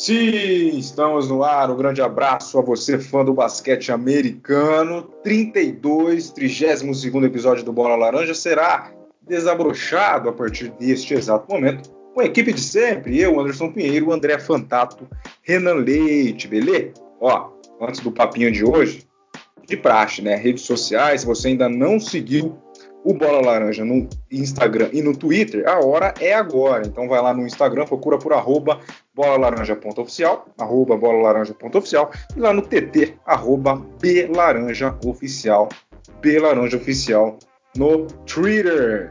Sim, estamos no ar. Um grande abraço a você, fã do basquete americano. 32, 32 episódio do Bola Laranja será desabrochado a partir deste exato momento com a equipe de sempre. Eu, Anderson Pinheiro, André Fantato, Renan Leite, beleza? Ó, antes do papinho de hoje, de praxe, né? Redes sociais, se você ainda não seguiu o Bola Laranja no Instagram e no Twitter, a hora é agora. Então vai lá no Instagram, procura por arroba bolalaranja.oficial, arroba bolalaranja.oficial, e lá no TT, arroba belaranjaoficial, belaranjaoficial no Twitter.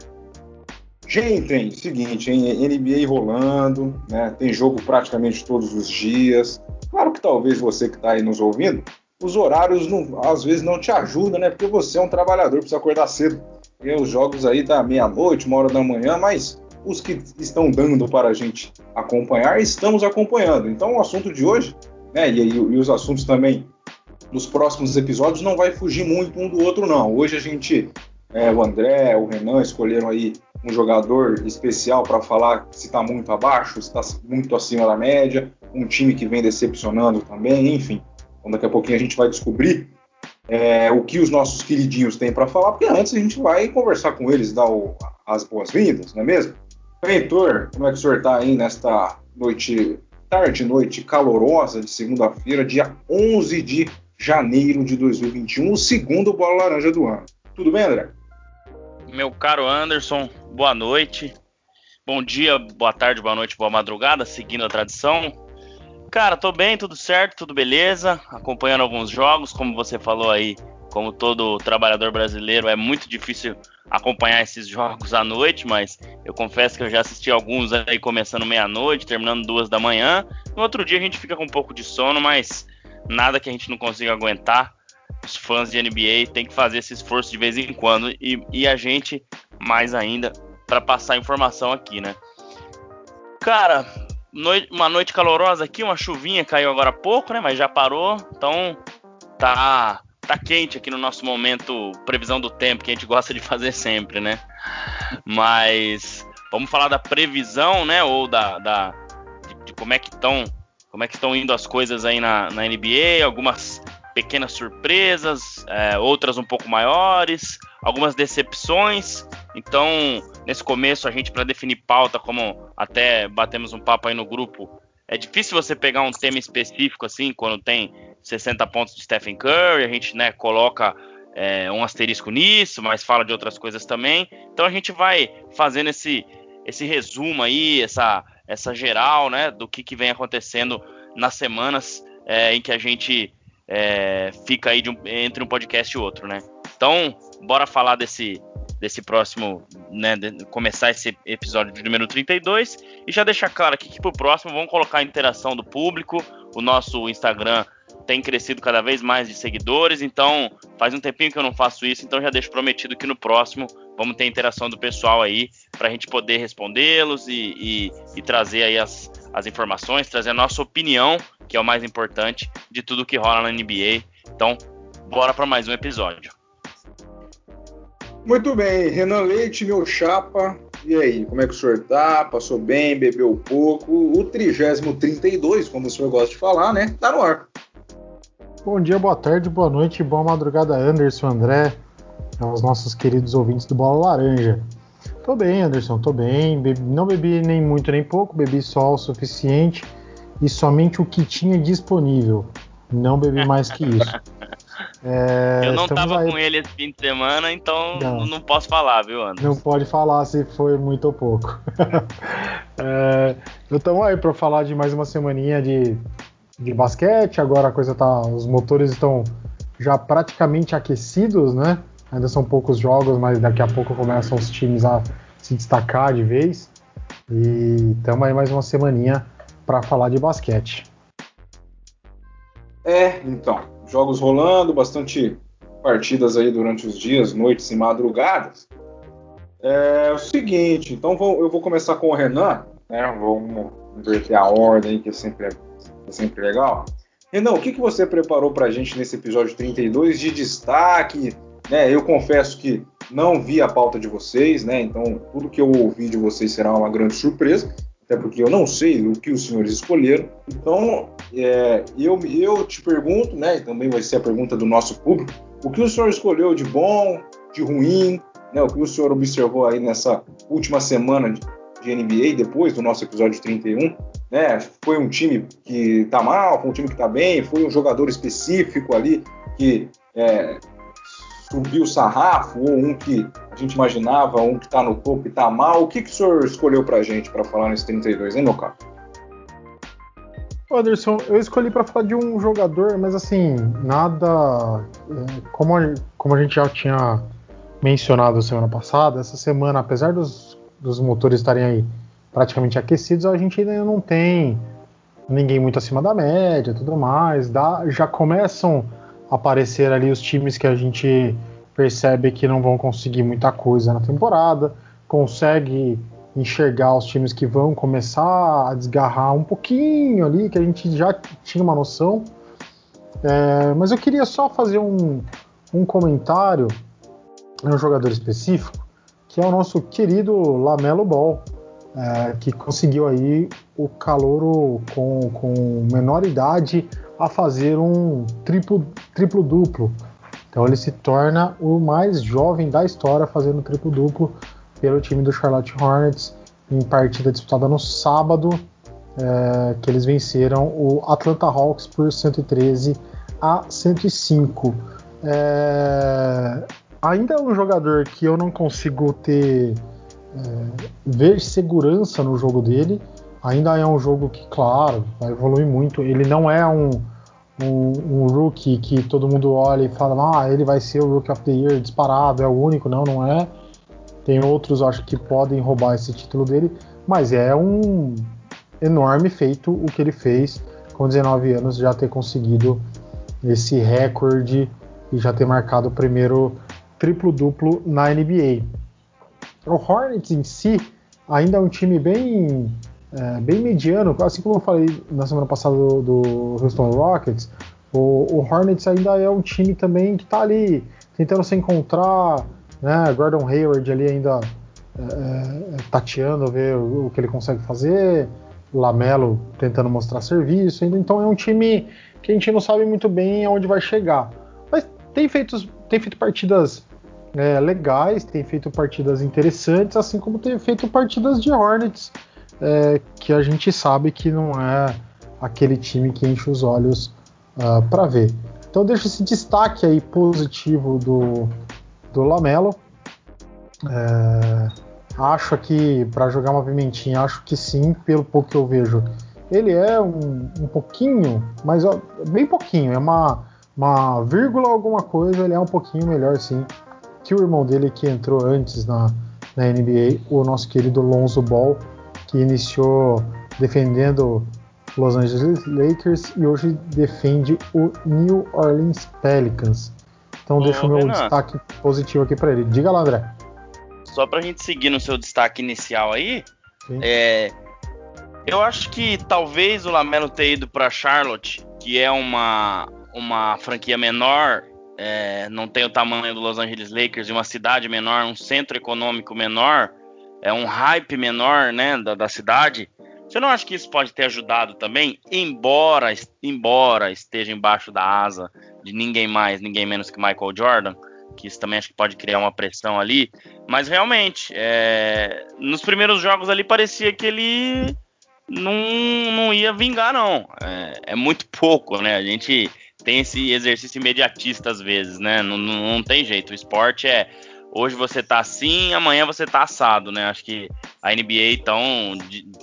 Gente, seguinte, hein, NBA rolando, né, tem jogo praticamente todos os dias. Claro que talvez você que está aí nos ouvindo, os horários não, às vezes não te ajudam, né? Porque você é um trabalhador, precisa acordar cedo. Tem os jogos aí da meia-noite, uma hora da manhã, mas os que estão dando para a gente acompanhar, estamos acompanhando. Então o assunto de hoje, né, e, e os assuntos também nos próximos episódios não vai fugir muito um do outro, não. Hoje a gente, é, o André, o Renan escolheram aí um jogador especial para falar se está muito abaixo, se está muito acima da média, um time que vem decepcionando também, enfim. Então daqui a pouquinho a gente vai descobrir é, o que os nossos queridinhos têm para falar, porque antes a gente vai conversar com eles, dar o, as boas-vindas, não é mesmo? Heitor, como é que o senhor está aí nesta noite, tarde, noite calorosa de segunda-feira, dia 11 de janeiro de 2021, o segundo Bola Laranja do ano. Tudo bem, André? Meu caro Anderson, boa noite. Bom dia, boa tarde, boa noite, boa madrugada, seguindo a tradição. Cara, tô bem, tudo certo, tudo beleza. Acompanhando alguns jogos, como você falou aí, como todo trabalhador brasileiro, é muito difícil acompanhar esses jogos à noite, mas eu confesso que eu já assisti alguns aí começando meia-noite, terminando duas da manhã. No outro dia a gente fica com um pouco de sono, mas nada que a gente não consiga aguentar. Os fãs de NBA têm que fazer esse esforço de vez em quando e, e a gente mais ainda para passar informação aqui, né? Cara, Noite, uma noite calorosa aqui, uma chuvinha caiu agora há pouco, né? Mas já parou. Então tá tá quente aqui no nosso momento previsão do tempo que a gente gosta de fazer sempre, né? Mas vamos falar da previsão, né? Ou da, da de, de como é que estão como é que estão indo as coisas aí na, na NBA, algumas pequenas surpresas, é, outras um pouco maiores, algumas decepções. Então, nesse começo, a gente, para definir pauta, como até batemos um papo aí no grupo, é difícil você pegar um tema específico assim, quando tem 60 pontos de Stephen Curry, a gente né, coloca é, um asterisco nisso, mas fala de outras coisas também. Então a gente vai fazendo esse, esse resumo aí, essa, essa geral, né, do que, que vem acontecendo nas semanas é, em que a gente é, fica aí um, entre um podcast e outro, né? Então, bora falar desse, desse próximo, né, de começar esse episódio de número 32 e já deixar claro aqui que pro próximo vamos colocar a interação do público, o nosso Instagram tem crescido cada vez mais de seguidores, então faz um tempinho que eu não faço isso, então já deixo prometido que no próximo vamos ter interação do pessoal aí para a gente poder respondê-los e, e, e, trazer aí as, as informações, trazer a nossa opinião, que é o mais importante de tudo que rola na NBA. Então, bora para mais um episódio. Muito bem, Renan Leite, meu chapa. E aí, como é que o senhor tá? Passou bem, bebeu pouco? O trigésimo 32, como o senhor gosta de falar, né? Tá no ar. Bom dia, boa tarde, boa noite, boa madrugada, Anderson, André, aos nossos queridos ouvintes do Bola Laranja. Tô bem, Anderson, tô bem. Bebi, não bebi nem muito nem pouco, bebi só o suficiente e somente o que tinha disponível. Não bebi mais que isso. É, eu não tava aí... com ele esse fim de semana, então não. não posso falar, viu, Anderson? Não pode falar se foi muito ou pouco. é, estamos aí para falar de mais uma semaninha de, de basquete. Agora a coisa tá. Os motores estão já praticamente aquecidos, né? Ainda são poucos jogos, mas daqui a pouco começam os times a se destacar de vez. E estamos aí mais uma semaninha para falar de basquete. É, então jogos rolando, bastante partidas aí durante os dias, noites e madrugadas. É o seguinte, então vou, eu vou começar com o Renan, né? Vamos inverter a ordem, que é sempre, é sempre legal. Renan, o que, que você preparou para a gente nesse episódio 32 de destaque? Né, eu confesso que não vi a pauta de vocês, né? Então tudo que eu ouvi de vocês será uma grande surpresa. até porque eu não sei o que os senhores escolheram. Então, é, eu, eu te pergunto, né, e também vai ser a pergunta do nosso público, o que o senhor escolheu de bom, de ruim, né, o que o senhor observou aí nessa última semana de, de NBA, depois do nosso episódio 31, né, foi um time que tá mal, foi um time que tá bem, foi um jogador específico ali que é, subiu o sarrafo, ou um que a gente imaginava, um que está no topo e está mal. O que, que o senhor escolheu para a gente para falar nesse 32, hein, meu caro? Anderson, eu escolhi para falar de um jogador, mas assim, nada. É, como a, como a gente já tinha mencionado semana passada, essa semana, apesar dos, dos motores estarem aí praticamente aquecidos, a gente ainda não tem ninguém muito acima da média tudo mais. Dá, já começam aparecer ali os times que a gente percebe que não vão conseguir muita coisa na temporada, consegue enxergar os times que vão começar a desgarrar um pouquinho ali, que a gente já tinha uma noção. É, mas eu queria só fazer um, um comentário em um jogador específico, que é o nosso querido Lamelo Ball, é, que conseguiu aí o calouro com, com menor idade a fazer um triplo, triplo duplo. Então ele se torna o mais jovem da história fazendo triplo duplo pelo time do Charlotte Hornets em partida disputada no sábado, é, que eles venceram o Atlanta Hawks por 113 a 105. É, ainda é um jogador que eu não consigo ter é, ver segurança no jogo dele. Ainda é um jogo que, claro, vai evoluir muito. Ele não é um, um, um, rookie que todo mundo olha e fala, ah, ele vai ser o Rookie of the Year disparado, é o único. Não, não é. Tem outros, acho que podem roubar esse título dele, mas é um enorme feito o que ele fez com 19 anos, já ter conseguido esse recorde e já ter marcado o primeiro triplo-duplo na NBA. O Hornets em si ainda é um time bem, é, bem mediano, assim como eu falei na semana passada do, do Houston Rockets, o, o, Hornets ainda é um time também que está ali tentando se encontrar, né? Gordon Hayward ali ainda é, é, tateando, ver o, o, que ele consegue fazer, Lamelo tentando mostrar serviço, então é um time que a gente não sabe muito bem aonde vai chegar. Mas tem feito, tem feito partidas é, legais, tem feito partidas interessantes, assim como tem feito partidas de Hornets, é, que a gente sabe que não é aquele time que enche os olhos uh, ah, para ver. Então deixa esse destaque aí positivo do, do Lamelo. É, acho que para jogar uma pimentinha, acho que sim, pelo pouco que eu vejo. Ele é um, um pouquinho, mas ó, bem pouquinho, é uma, uma vírgula alguma coisa, ele é um pouquinho melhor sim que o irmão dele que entrou antes na, na NBA, o nosso querido Lonzo Ball, que iniciou defendendo Los Angeles Lakers e hoje defende o New Orleans Pelicans. Então Ô, deixa o meu Renan, destaque positivo aqui para ele. Diga lá, André. Só para a gente seguir no seu destaque inicial aí, é, eu acho que talvez o Lamelo ter ido para Charlotte, que é uma, uma franquia menor é, não tem o tamanho do Los Angeles Lakers, e uma cidade menor, um centro econômico menor, é um hype menor, né, da, da cidade. Você não acha que isso pode ter ajudado também, embora, embora esteja embaixo da asa de ninguém mais, ninguém menos que Michael Jordan, que isso também acho que pode criar uma pressão ali. Mas realmente, é, nos primeiros jogos ali parecia que ele não, não ia vingar, não. É, é muito pouco, né? A gente tem esse exercício imediatista às vezes, né? Não, não, não, tem jeito. O esporte é hoje você tá assim, amanhã você tá assado, né? Acho que a NBA então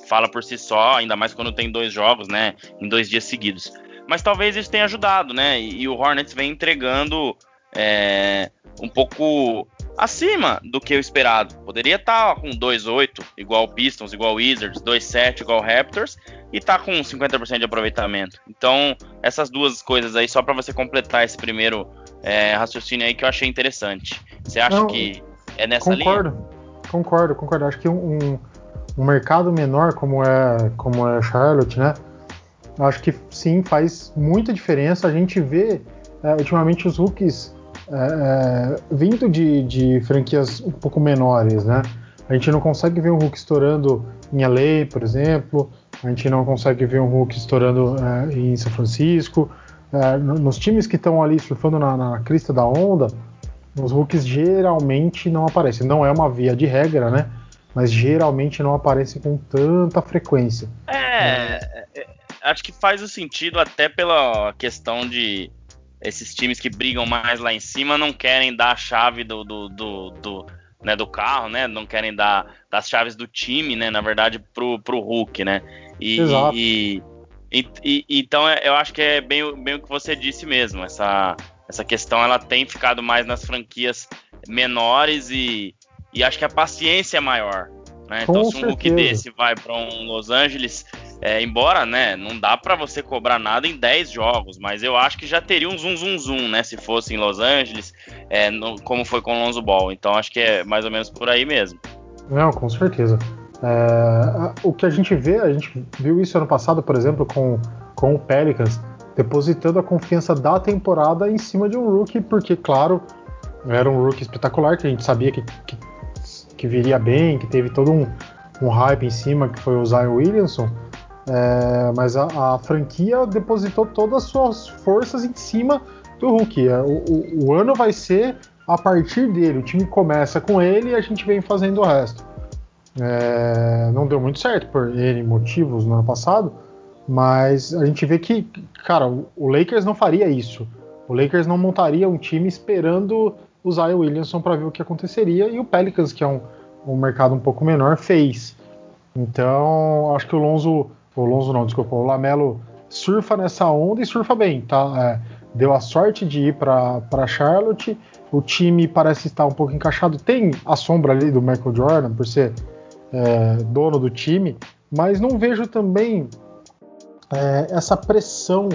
fala por si só, ainda mais quando tem dois jogos, né? Em dois dias seguidos. Mas talvez isso tenha ajudado, né? E, e o Hornets vem entregando é, um pouco acima do que o esperado. Poderia estar tá com 2-8, igual Pistons, igual Wizards, 2-7, igual Raptors, e tá com 50% de aproveitamento. Então, essas duas coisas aí, só para você completar esse primeiro é, raciocínio aí que eu achei interessante. Você acha Não, que é nessa concordo, linha? Concordo, concordo. Acho que um, um mercado menor como é, como é Charlotte, né? Acho que sim, faz muita diferença. A gente vê é, ultimamente os rookies é, é, vindo de, de, franquias um pouco menores, né? A gente não consegue ver um Hulk estourando em LA, por exemplo. A gente não consegue ver um Hulk estourando é, em São Francisco. É, nos times que estão ali surfando na, na, crista da onda, os Hulks geralmente não aparecem. Não é uma via de regra, né? Mas geralmente não aparecem com tanta frequência. É, é acho que faz o sentido até pela questão de esses times que brigam mais lá em cima não querem dar a chave do, do, do, do né, do carro, né? Não querem dar das chaves do time, né? Na verdade, pro, pro Hulk, né? E, Exato. E, e, e, então é, eu acho que é bem, bem o que você disse mesmo. Essa, essa questão ela tem ficado mais nas franquias menores e, e acho que a paciência é maior. Né? Então, se um Hulk desse vai para um Los Angeles, é, embora né, não dá para você cobrar nada em 10 jogos, mas eu acho que já teria um zoom zoom zoom, né? Se fosse em Los Angeles, é, no, como foi com o Lonzo Ball. Então acho que é mais ou menos por aí mesmo. Não, com certeza. É, o que a gente vê, a gente viu isso ano passado, por exemplo, com, com o Pelicans, depositando a confiança da temporada em cima de um rookie, porque, claro, era um rookie espetacular, que a gente sabia que, que, que viria bem, que teve todo um, um hype em cima, que foi o Zion Williamson. É, mas a, a, franquia depositou todas as suas forças em cima do Hulk. É, o, o, o, ano vai ser a partir dele. O time começa com ele e a gente vem fazendo o resto. É, não deu muito certo por N motivos no ano passado, mas a gente vê que, cara, o Lakers não faria isso. O Lakers não montaria um time esperando o Zion Williamson para ver o que aconteceria e o Pelicans, que é um, um mercado um pouco menor, fez. Então, acho que o Lonzo o Lonzo não, desculpa, o Lamelo surfa nessa onda e surfa bem, tá? É, deu a sorte de ir para Charlotte, o time parece estar um pouco encaixado, tem a sombra ali do Michael Jordan por ser é, dono do time, mas não vejo também é, essa pressão.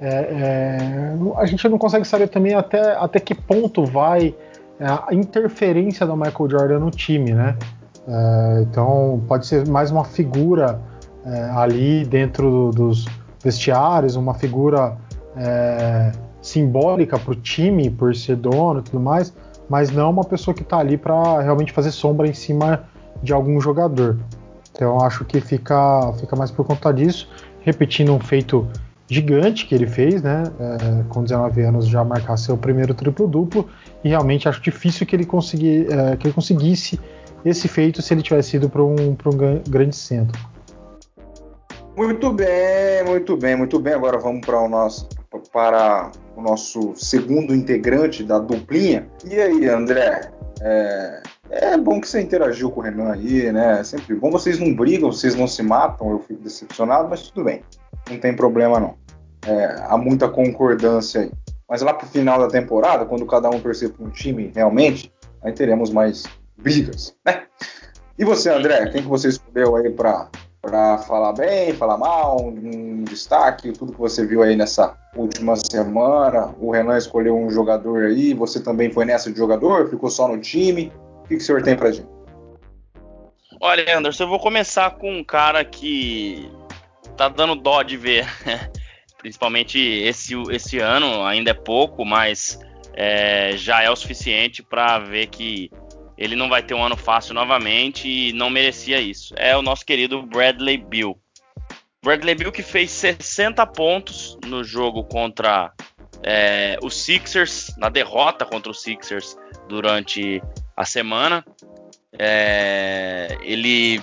É, é, a gente não consegue saber também até, até que ponto vai é, a interferência do Michael Jordan no time, né? então pode ser mais uma figura é, ali dentro dos vestiários, uma figura é, simbólica para o time, por ser dono e tudo mais, mas não uma pessoa que está ali para realmente fazer sombra em cima de algum jogador. Então acho que fica, fica mais por conta disso, repetindo um feito gigante que ele fez, né? É, com 19 anos já marcar seu primeiro triplo-duplo, e realmente acho difícil que ele, consegui, é, que ele conseguisse esse feito se ele tivesse ido para um, um grande centro. Muito bem, muito bem, muito bem. Agora vamos para o nosso para o nosso segundo integrante da duplinha. E aí, André? É, é bom que você interagiu com o Renan aí, né? É sempre bom. Vocês não brigam, vocês não se matam. Eu fico decepcionado, mas tudo bem. Não tem problema não. É, há muita concordância aí. Mas lá pro final da temporada, quando cada um torcer para um time realmente, aí teremos mais brigas, né? E você, André? Quem que você escolheu aí para para falar bem, falar mal, um destaque, tudo que você viu aí nessa última semana. O Renan escolheu um jogador aí, você também foi nessa de jogador, ficou só no time. Que, que o senhor tem pra gente? Olha, Anderson, eu vou começar com um cara que tá dando dó de ver. Principalmente esse, esse ano, ainda é pouco, mas é, já é o suficiente para ver que ele não vai ter um ano fácil novamente e não merecia isso. É o nosso querido Bradley Bill. Bradley Bill que fez 60 pontos no jogo contra é, os Sixers, na derrota contra os Sixers durante a semana. É, ele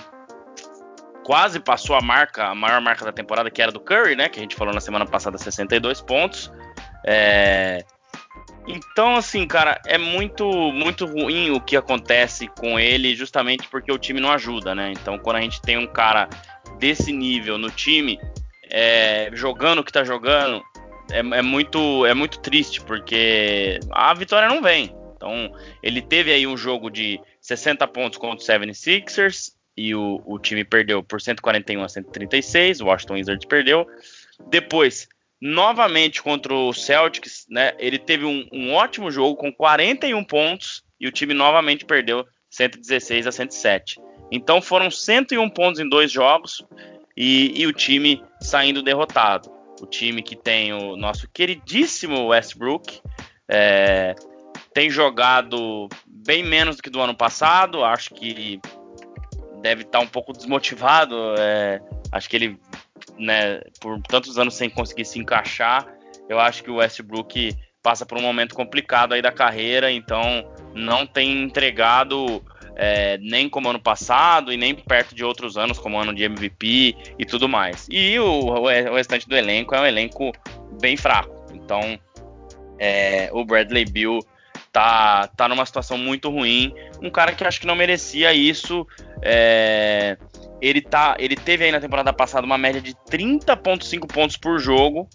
quase passou a marca, a maior marca da temporada, que era do Curry, né? Que a gente falou na semana passada, 62 pontos. É, então, assim, cara, é muito, muito ruim o que acontece com ele, justamente porque o time não ajuda, né? Então, quando a gente tem um cara desse nível no time, é, jogando o que tá jogando, é, é, muito, é muito triste, porque a vitória não vem. Então, ele teve aí um jogo de 60 pontos contra o 76ers, e o, o time perdeu por 141 a 136, o Washington Wizards perdeu. Depois, novamente contra o Celtics, né? Ele teve um, um, ótimo jogo com 41 pontos e o time novamente perdeu 116 a 107. Então foram 101 pontos em dois jogos e, e o time saindo derrotado. O time que tem o nosso queridíssimo Westbrook é, tem jogado bem menos do que do ano passado. Acho que deve estar tá um pouco desmotivado. É, acho que ele, né, por tantos anos sem conseguir se encaixar, eu acho que o Westbrook passa por um momento complicado aí da carreira, então não tem entregado é, nem como ano passado e nem perto de outros anos, como ano de MVP e tudo mais. E o, o restante do elenco é um elenco bem fraco. Então, é, o Bradley Bill tá, tá numa situação muito ruim. Um cara que acho que não merecia isso. É, ele, tá, ele teve aí na temporada passada uma média de 30,5 pontos por jogo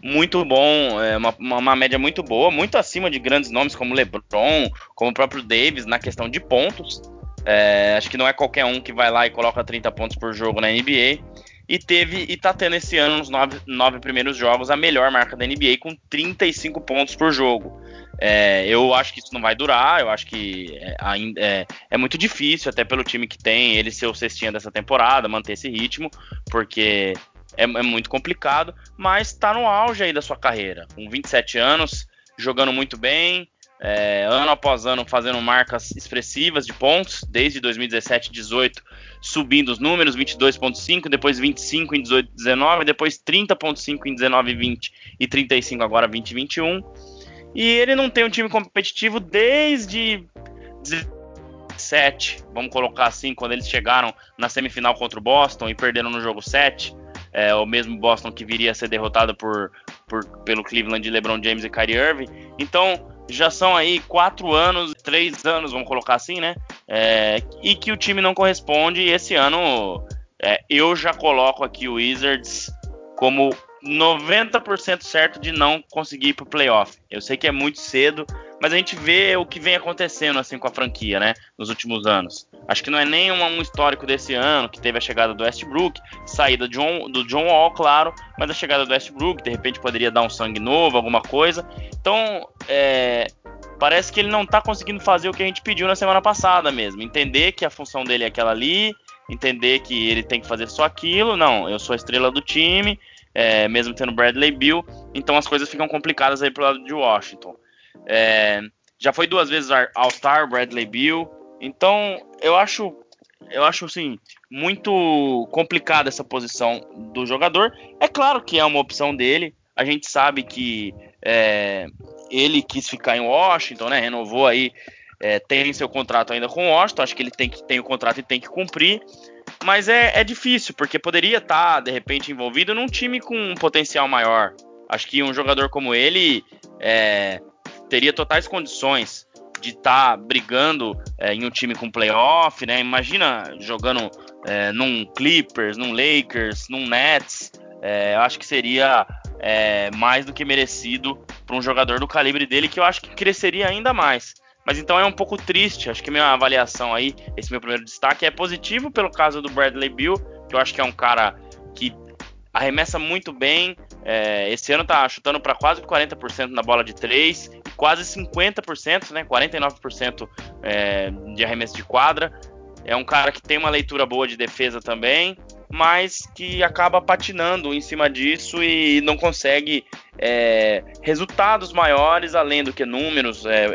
muito bom, é uma, uma, média muito boa, muito acima de grandes nomes como LeBron, como o próprio Davis na questão de pontos. É, acho que não é qualquer um que vai lá e coloca 30 pontos por jogo na NBA. E teve e tá tendo esse ano nos nove, nove primeiros jogos a melhor marca da NBA com 35 pontos por jogo. É, eu acho que isso não vai durar, eu acho que é, é, é, muito difícil, até pelo time que tem, ele ser o cestinha dessa temporada, manter esse ritmo, porque é, é muito complicado, mas está no auge aí da sua carreira, com 27 anos, jogando muito bem, é, ano após ano fazendo marcas expressivas de pontos, desde 2017 18 subindo os números, 22.5, depois 25 em 18 19, depois 30.5 em 19 20 e 35 agora 20 21. E ele não tem um time competitivo desde 17, vamos colocar assim, quando eles chegaram na semifinal contra o Boston e perderam no jogo 7 é, o mesmo Boston que viria a ser derrotado por, por, pelo Cleveland de LeBron James e Kyrie Irving. Então, já são aí quatro anos, três anos, vamos colocar assim, né? É, e que o time não corresponde. E esse ano é, eu já coloco aqui o Wizards como 90% certo de não conseguir ir pro playoff. Eu sei que é muito cedo, mas a gente vê o que vem acontecendo assim com a franquia, né, nos últimos anos. Acho que não é nem um, um histórico desse ano, que teve a chegada do Westbrook, saída do John, do John Wall, claro, mas a chegada do Westbrook, de repente poderia dar um sangue novo, alguma coisa. Então, é, parece que ele não tá conseguindo fazer o que a gente pediu na semana passada mesmo, entender que a função dele é aquela ali, entender que ele tem que fazer só aquilo, não, eu sou a estrela do time, é, mesmo tendo Bradley Bill, então as coisas ficam complicadas aí pro lado de Washington. É, já foi duas vezes All-Star, Bradley Bill, então eu acho, eu acho assim muito complicada essa posição do jogador. É claro que é uma opção dele. A gente sabe que é, ele quis ficar em Washington, né? Renovou aí, é, tem seu contrato ainda com Washington. Acho que ele tem que tem o contrato e tem que cumprir. Mas é, é difícil, porque poderia estar, tá, de repente, envolvido num time com um potencial maior. Acho que um jogador como ele é, teria totais condições de estar tá brigando é, em um time com playoff, né? Imagina jogando é, num Clippers, num Lakers, num Nets. É, eu acho que seria é, mais do que merecido para um jogador do calibre dele, que eu acho que cresceria ainda mais. Mas então é um pouco triste. Acho que minha avaliação aí, esse meu primeiro destaque, é positivo pelo caso do Bradley Bill, que eu acho que é um cara que arremessa muito bem. É, esse ano tá chutando para quase 40% na bola de 3 e quase 50%, né? 49% é, de arremesso de quadra. É um cara que tem uma leitura boa de defesa também mas que acaba patinando em cima disso e não consegue é, resultados maiores além do que números é,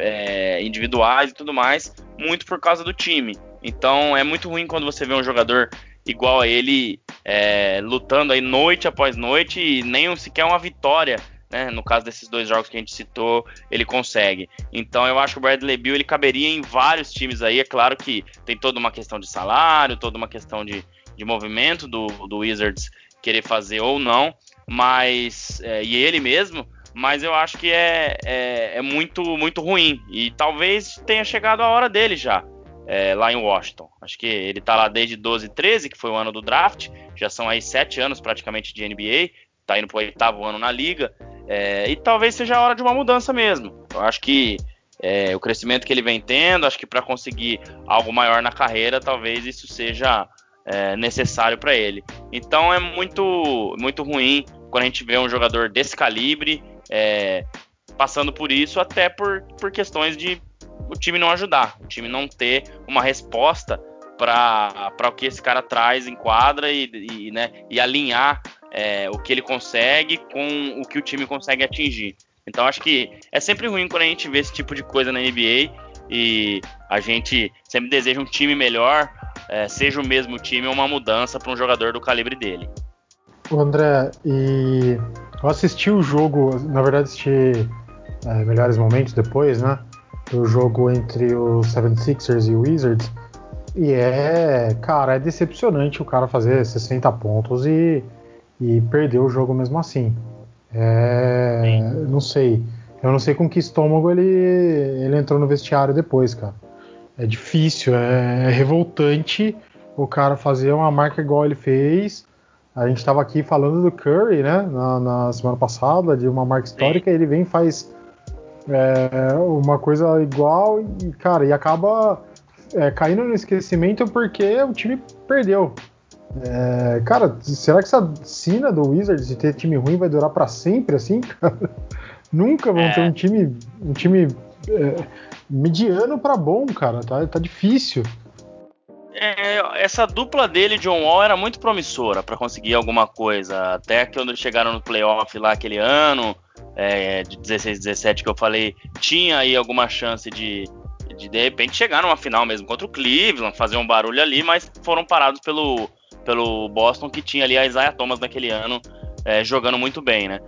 é, individuais e tudo mais, muito por causa do time. Então é muito ruim quando você vê um jogador igual a ele é, lutando aí noite após noite e nem sequer uma vitória. Né? No caso desses dois jogos que a gente citou, ele consegue. Então eu acho que o Bradley Bill ele caberia em vários times aí. É claro que tem toda uma questão de salário, toda uma questão de, de movimento do, do Wizards querer fazer ou não, mas é, e ele mesmo, mas eu acho que é, é, é, muito muito ruim e talvez tenha chegado a hora dele já é, lá em Washington. Acho que ele tá lá desde 12 13, que foi o ano do draft, já são aí sete anos praticamente de NBA, tá indo pro oitavo ano na liga é, e talvez seja a hora de uma mudança mesmo. Eu acho que é, o crescimento que ele vem tendo, acho que para conseguir algo maior na carreira, talvez isso seja é, necessário para ele. Então é muito, muito ruim quando a gente vê um jogador desse calibre é, passando por isso, até por, por questões de o time não ajudar, o time não ter uma resposta para o que esse cara traz em quadra e, e, né, e alinhar é, o que ele consegue com o que o time consegue atingir. Então acho que é sempre ruim quando a gente vê esse tipo de coisa na NBA e a gente sempre deseja um time melhor, é, seja o mesmo time ou uma mudança para um jogador do calibre dele. O André, e eu assisti o jogo, na verdade assisti é, melhores momentos depois, né? O jogo entre os 76ers e o Wizards. E é, cara, é decepcionante o cara fazer 60 pontos e, e perder o jogo mesmo assim. É, não sei. Eu não sei com que estômago ele, ele entrou no vestiário depois, cara. É difícil, é, é revoltante o cara fazer uma marca igual ele fez. A gente estava aqui falando do Curry, né, na, na, semana passada, de uma marca histórica, ele vem e faz é, uma coisa igual e, cara, e acaba é, caindo no esquecimento porque o time perdeu. É, cara, será que essa sina do Wizards de ter time ruim vai durar para sempre assim, cara? Nunca vão é. ter um time, um time é, mediano para bom, cara. Tá, tá difícil. É, essa dupla dele, John Wall, era muito promissora para conseguir alguma coisa. Até quando chegaram no playoff lá aquele ano, é, de 16, 17 que eu falei, tinha aí alguma chance de, de de repente chegar numa final mesmo contra o Cleveland, fazer um barulho ali, mas foram parados pelo, pelo Boston que tinha ali a Isaiah Thomas naquele ano é, jogando muito bem, né?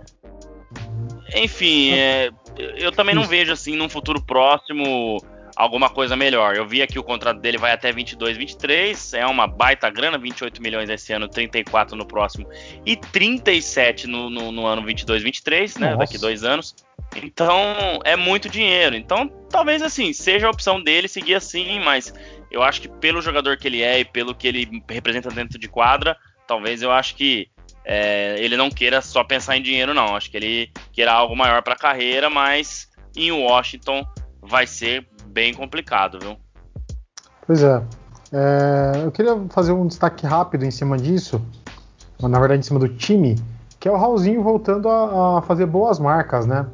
Enfim, é, eu também não vejo assim num futuro próximo alguma coisa melhor. Eu vi aqui o contrato dele vai até 22, 23, é uma baita grana, 28 milhões esse ano, 34 no próximo e 37 no, no, no ano 22, 23, né? Nossa. Daqui dois anos. Então é muito dinheiro. Então talvez assim seja a opção dele seguir assim, mas eu acho que pelo jogador que ele é e pelo que ele representa dentro de quadra, talvez eu acho que é, ele não queira só pensar em dinheiro, não. Acho que ele queira algo maior para a carreira, mas em Washington vai ser bem complicado, viu? Pois é. é. Eu queria fazer um destaque rápido em cima disso, na verdade em cima do time, que é o Raulzinho voltando a, a fazer boas marcas, né?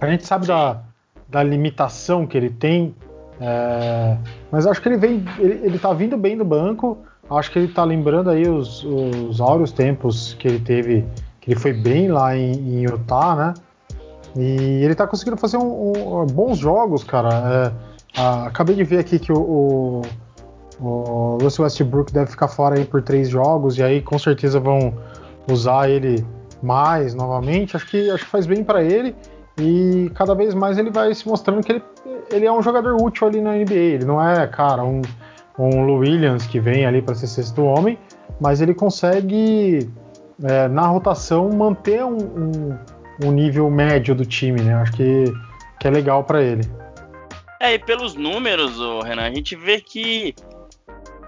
A gente sabe da, da limitação que ele tem, é, mas acho que ele vem, ele, ele tá vindo bem do banco. Acho que ele está lembrando aí os, os áureos tempos que ele teve, que ele foi bem lá em, em Utah, né? E ele está conseguindo fazer um, um, bons jogos, cara. É, acabei de ver aqui que o, o, o Russell Westbrook deve ficar fora aí por três jogos, e aí com certeza vão usar ele mais novamente. Acho que, acho que faz bem para ele. E cada vez mais ele vai se mostrando que ele, ele é um jogador útil ali na NBA. Ele não é, cara, um um Lou Williams que vem ali para ser sexto homem, mas ele consegue é, na rotação manter um, um, um, nível médio do time, né? Acho que, que é legal para ele. É, e pelos números, Renan, a gente vê que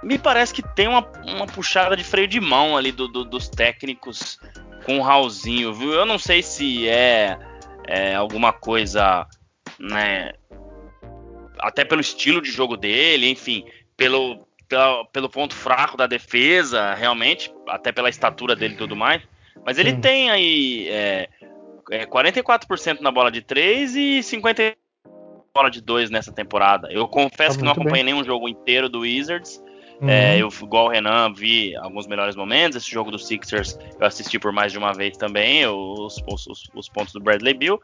me parece que tem uma, uma puxada de freio de mão ali do, do, dos técnicos com o Raulzinho, viu? Eu não sei se é, é alguma coisa, né? Até pelo estilo de jogo dele, enfim pelo, pelo, pelo ponto fraco da defesa, realmente, até pela estatura dele e tudo mais. Mas ele Sim. tem aí é, é 44% na bola de 3 e 50% na bola de 2 nessa temporada. Eu confesso tá que não acompanhei bem. nenhum jogo inteiro do Wizards, Uhum. É, eu, igual o Renan, vi alguns melhores momentos. Esse jogo do Sixers eu assisti por mais de uma vez também, os, os, os pontos do Bradley Bill.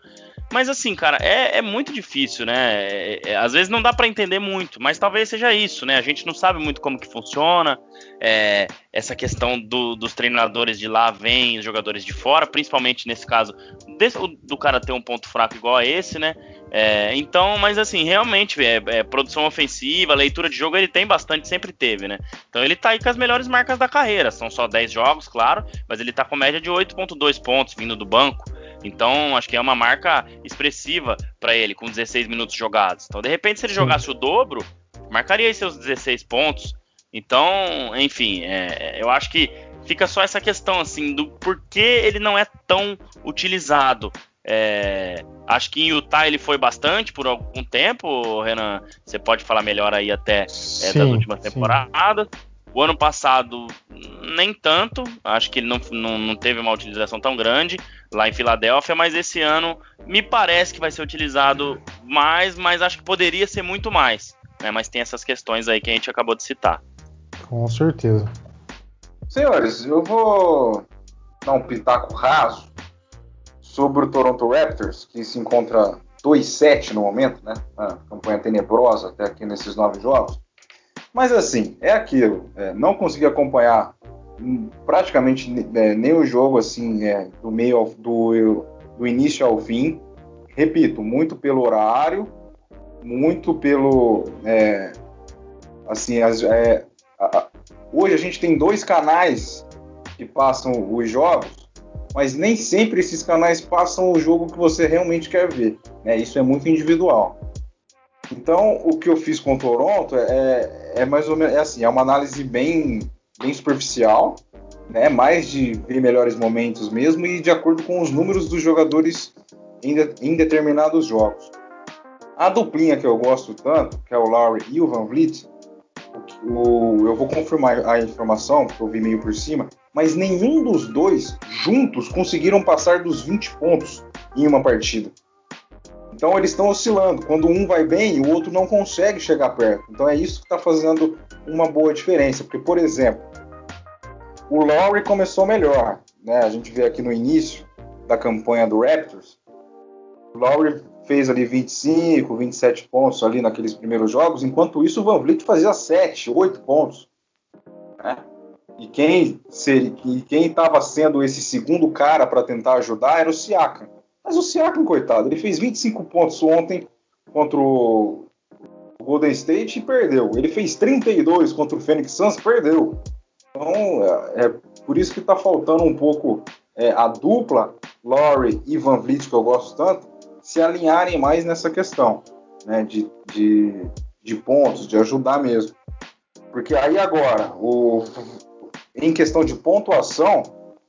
Mas assim, cara, é, é muito difícil, né? É, é, às vezes não dá para entender muito, mas talvez seja isso, né? A gente não sabe muito como que funciona. É, essa questão do, dos treinadores de lá vem os jogadores de fora, principalmente nesse caso do cara ter um ponto fraco igual a esse, né? É, então, mas assim, realmente, é, é, produção ofensiva, leitura de jogo ele tem bastante, sempre teve, né? Então ele tá aí com as melhores marcas da carreira. São só 10 jogos, claro, mas ele tá com média de 8,2 pontos vindo do banco. Então, acho que é uma marca expressiva para ele, com 16 minutos jogados. Então, de repente, se ele jogasse o dobro, marcaria aí seus 16 pontos. Então, enfim, é, eu acho que fica só essa questão assim do porquê ele não é tão utilizado. É, acho que em Utah ele foi bastante por algum tempo, Renan. Você pode falar melhor aí até é, das últimas temporadas. O ano passado, nem tanto. Acho que ele não, não, não, teve uma utilização tão grande lá em Filadélfia, mas esse ano me parece que vai ser utilizado mais, mas acho que poderia ser muito mais. Né? Mas tem essas questões aí que a gente acabou de citar. Com certeza. Senhores, eu vou dar um pitaco raso sobre o Toronto Raptors, que se encontra 2-7 no momento, né? Uma campanha tenebrosa até aqui nesses nove jogos. Mas assim, é aquilo. É, não consegui acompanhar praticamente é, o jogo assim é, do meio ao, do, do início ao fim. Repito, muito pelo horário, muito pelo é, assim as, é, a, hoje a gente tem dois canais que passam os jogos, mas nem sempre esses canais passam o jogo que você realmente quer ver. Né? Isso é muito individual. Então, o que eu fiz com o Toronto é, é mais ou menos é assim, é uma análise bem, bem superficial, né? Mais de ver melhores momentos mesmo e de acordo com os números dos jogadores em, de, em determinados jogos. A duplinha que eu gosto tanto, que é o Lowry e o Van Vliet, o, eu vou confirmar a informação, porque eu vi meio por cima, mas nenhum dos dois juntos conseguiram passar dos 20 pontos em uma partida. Então eles estão oscilando. Quando um vai bem, o outro não consegue chegar perto. Então é isso que está fazendo uma boa diferença. Porque, por exemplo, o Lowry começou melhor. Né? A gente vê aqui no início da campanha do Raptors. O Lowry fez ali 25, 27 pontos ali naqueles primeiros jogos. Enquanto isso, o Van Vliet fazia 7, 8 pontos. Né? E quem estava sendo esse segundo cara para tentar ajudar era o Siakam. Mas o Siakam, coitado, ele fez 25 pontos ontem contra o Golden State e perdeu. Ele fez 32 contra o Phoenix Suns, perdeu. Então, é, é por isso que está faltando um pouco é, a dupla Laurie e Van Vliet, que eu gosto tanto, se alinharem mais nessa questão né, de, de, de pontos, de ajudar mesmo. Porque aí agora, o, em questão de pontuação,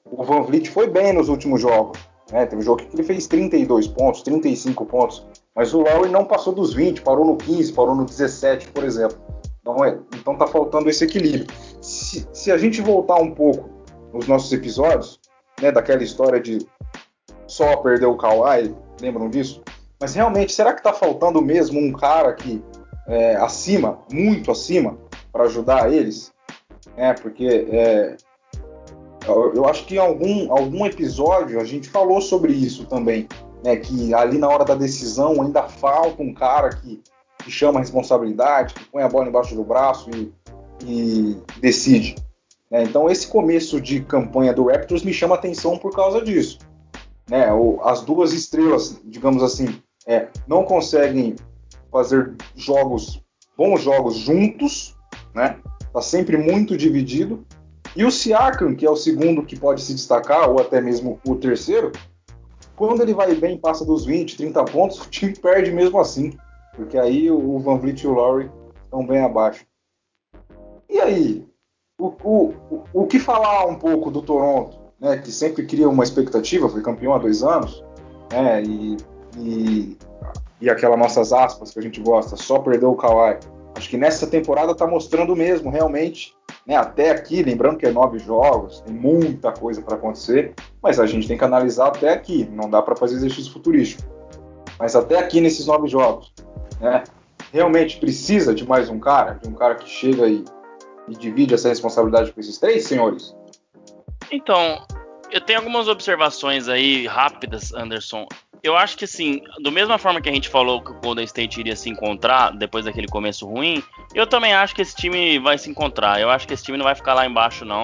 o Van Vliet foi bem nos últimos jogos. Né? Teve um jogo que ele fez 32 pontos, 35 pontos, mas o Lowry não passou dos 20, parou no 15, parou no 17, por exemplo. Então, é, então tá faltando esse equilíbrio. Se, se a gente voltar um pouco nos nossos episódios, né, daquela história de só perder o Kawhi, lembram disso? Mas realmente, será que tá faltando mesmo um cara que é, acima, muito acima, para ajudar eles? É, porque é, eu acho que em algum, algum episódio a gente falou sobre isso também, né? Que ali na hora da decisão ainda falta um cara que, que chama a responsabilidade, que põe a bola embaixo do braço e, e decide. Né? Então esse começo de campanha do Raptors me chama atenção por causa disso. Né? O, as duas estrelas, digamos assim, é, não conseguem fazer jogos, bons jogos juntos, né? Tá sempre muito dividido e o Siakam, que é o segundo que pode se destacar, ou até mesmo o terceiro, quando ele vai bem, passa dos 20, 30 pontos, o time perde mesmo assim. Porque aí o Van Vliet e o Lowry estão bem abaixo. E aí, o, o, o que falar um pouco do Toronto, né, que sempre cria uma expectativa, foi campeão há dois anos, né, e, e, e aquelas nossas aspas que a gente gosta, só perdeu o Kawhi. Acho que nessa temporada está mostrando mesmo, realmente, né, até aqui, lembrando que é nove jogos, tem muita coisa para acontecer, mas a gente tem que analisar até aqui, não dá para fazer exercício futurístico. Mas até aqui nesses nove jogos, né, realmente precisa de mais um cara, de um cara que chega e, e divide essa responsabilidade com esses três senhores? Então, eu tenho algumas observações aí rápidas, Anderson eu acho que assim, do mesma forma que a gente falou que o Golden State iria se encontrar depois daquele começo ruim, eu também acho que esse time vai se encontrar. Eu acho que esse time não vai ficar lá embaixo, não.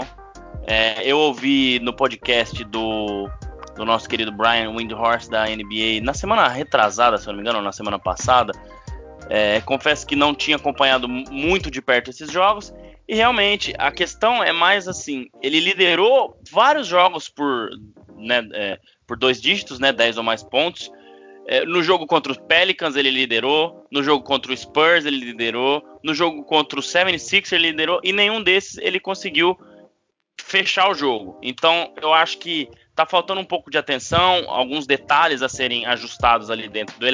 É, eu ouvi no podcast do, do nosso querido Brian Windhorst da NBA na semana retrasada, se eu não me engano, ou na semana passada. É, confesso que não tinha acompanhado muito de perto esses jogos. E realmente, a questão é mais assim: ele liderou vários jogos por, né, é, por dois dígitos, né, 10 ou mais pontos. É, no jogo contra os Pelicans ele liderou, no jogo contra o Spurs ele liderou, no jogo contra o 76 ele liderou e nenhum desses ele conseguiu fechar o jogo. Então eu acho que tá faltando um pouco de atenção, alguns detalhes a serem ajustados ali dentro do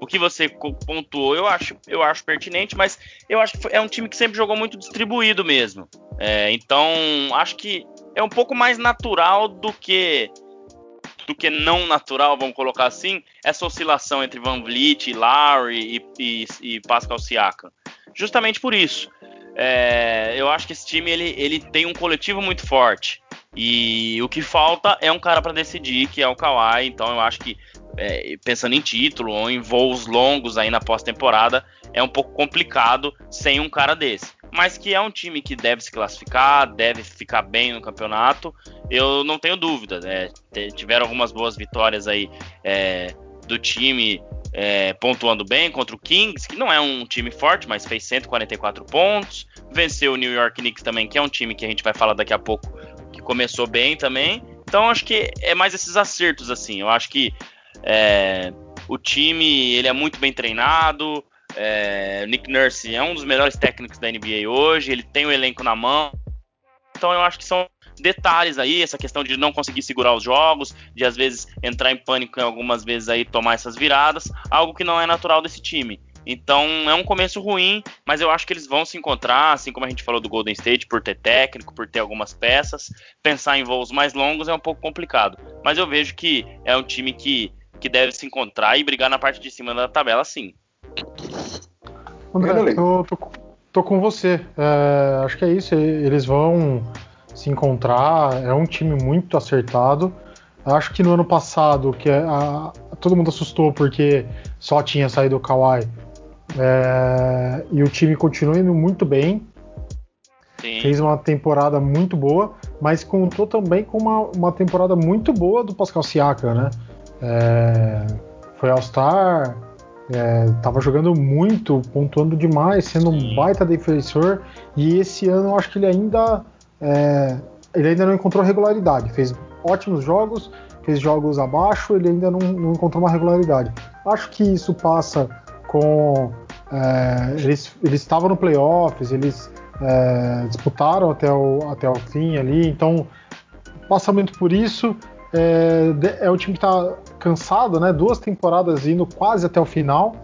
o que você pontuou, eu acho, eu acho pertinente, mas eu acho que é um time que sempre jogou muito distribuído mesmo. É, então, acho que é um pouco mais natural do que do que não natural, vamos colocar assim, essa oscilação entre Van Vliet, Larry e, e, e Pascal Siakam. Justamente por isso. É, eu acho que esse time ele, ele tem um coletivo muito forte. E o que falta é um cara para decidir, que é o Kawhi. Então eu acho que é, pensando em título ou em voos longos aí na pós-temporada, é um pouco complicado sem um cara desse. Mas que é um time que deve se classificar, deve ficar bem no campeonato, eu não tenho dúvida. Né? Tiveram algumas boas vitórias aí é, do time é, pontuando bem contra o Kings, que não é um time forte, mas fez 144 pontos. Venceu o New York Knicks também, que é um time que a gente vai falar daqui a pouco, que começou bem também. Então acho que é mais esses acertos assim. Eu acho que é, o time ele é muito bem treinado. É, Nick Nurse é um dos melhores técnicos da NBA hoje. Ele tem o elenco na mão. Então eu acho que são detalhes aí, essa questão de não conseguir segurar os jogos, de às vezes entrar em pânico em algumas vezes aí tomar essas viradas, algo que não é natural desse time. Então é um começo ruim, mas eu acho que eles vão se encontrar, assim como a gente falou do Golden State, por ter técnico, por ter algumas peças. Pensar em voos mais longos é um pouco complicado. Mas eu vejo que é um time que que deve se encontrar e brigar na parte de cima da tabela, sim. André, tô, tô, tô com você. É, acho que é isso. Eles vão se encontrar. É um time muito acertado. Acho que no ano passado, que é, a, todo mundo assustou porque só tinha saído o Kawhi. É, e o time continua indo muito bem. Sim. Fez uma temporada muito boa, mas contou também com uma, uma temporada muito boa do Pascal Siakam, né? É, foi All-Star, é, tava jogando muito, pontuando demais, sendo um baita defensor. E esse ano eu acho que ele ainda é, ele ainda não encontrou regularidade. Fez ótimos jogos, fez jogos abaixo, ele ainda não, não encontrou uma regularidade. Acho que isso passa com é, eles, eles estavam no playoffs, eles é, disputaram até o, até o fim ali, então passa muito por isso. É, é o time que está cansado, né? Duas temporadas indo quase até o final.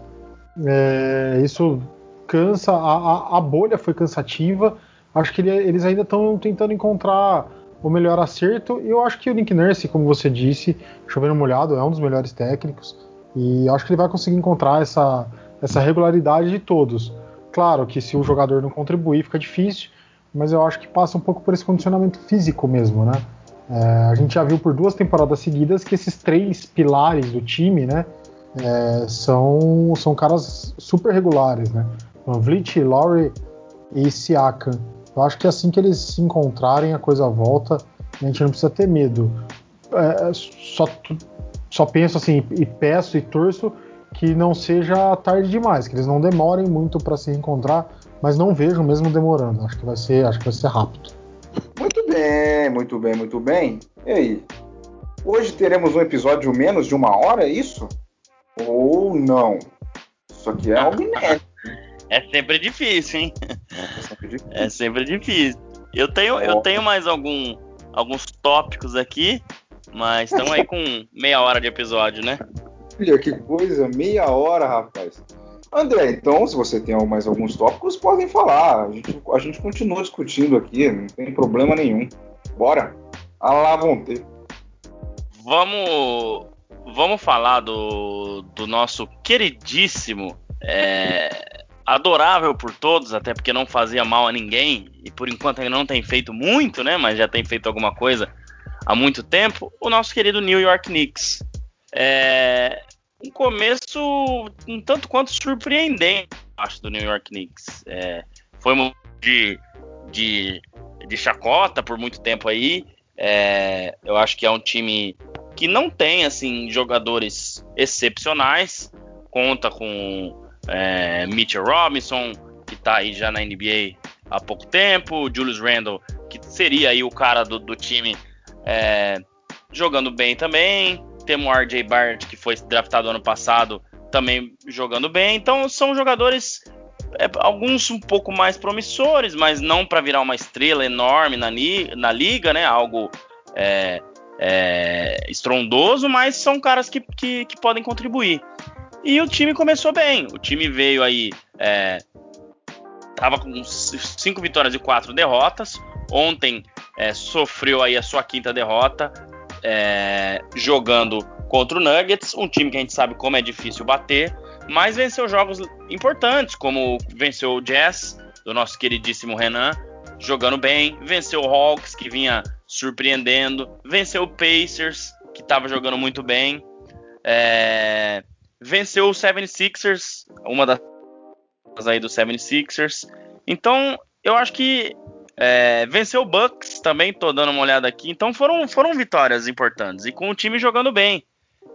É, isso cansa, a, a, bolha foi cansativa. Acho que ele, eles ainda estão tentando encontrar o melhor acerto. E eu acho que o Nick Nurse, como você disse, chovendo molhado, é um dos melhores técnicos. E acho que ele vai conseguir encontrar essa, essa regularidade de todos. Claro que se o jogador não contribuir, fica difícil, mas eu acho que passa um pouco por esse condicionamento físico mesmo, né? É, a gente já viu por duas temporadas seguidas que esses três pilares do time, né, é, são, são caras super regulares, né? Van Vliet, Lowry e Siakam. Eu acho que assim que eles se encontrarem, a coisa volta a gente não precisa ter medo. É, só, só penso assim e peço e torço que não seja tarde demais, que eles não demorem muito para se encontrar, mas não vejo mesmo demorando. Acho que vai ser, acho que vai ser rápido. Muito bem, muito bem, muito bem. E aí? Hoje teremos um episódio menos de uma hora, é isso? Ou não? Isso aqui é algo inédito. É sempre difícil, hein? É sempre difícil. É sempre difícil. Eu tenho, eu tenho mais algum, alguns tópicos aqui, mas estamos aí com meia hora de episódio, né? Olha que coisa, meia hora, rapaz. André, então, se você tem mais alguns tópicos, podem falar. A gente, a gente continua discutindo aqui, não tem problema nenhum. Bora. A lá vão ter. Vamos, vamos falar do, do nosso queridíssimo, é, adorável por todos, até porque não fazia mal a ninguém, e por enquanto ainda não tem feito muito, né? Mas já tem feito alguma coisa há muito tempo. O nosso querido New York Knicks. É, um começo um tanto quanto surpreendente, acho, do New York Knicks. É, foi um de, de, de chacota por muito tempo aí. É, eu acho que é um time que não tem assim jogadores excepcionais. Conta com é, Mitchell Robinson, que está aí já na NBA há pouco tempo, Julius Randle, que seria aí o cara do, do time é, jogando bem também. Temos o RJ Barrett, que foi draftado ano passado, também jogando bem. Então são jogadores, é, alguns um pouco mais promissores, mas não para virar uma estrela enorme na, na liga, né? Algo é, é, estrondoso, mas são caras que, que, que, podem contribuir. E o time começou bem. O time veio aí. É, tava com cinco vitórias e quatro derrotas. Ontem é, sofreu aí a sua quinta derrota é, jogando contra o Nuggets, um time que a gente sabe como é difícil bater, mas venceu jogos importantes, como venceu o Jazz, do nosso queridíssimo Renan, jogando bem, venceu o Hawks, que vinha surpreendendo. Venceu o Pacers, que estava jogando muito bem. É, venceu o 76ers, uma das aí do 76ers. Então, eu acho que é, venceu o Bucks também, tô dando uma olhada aqui. Então foram, foram vitórias importantes. E com o time jogando bem.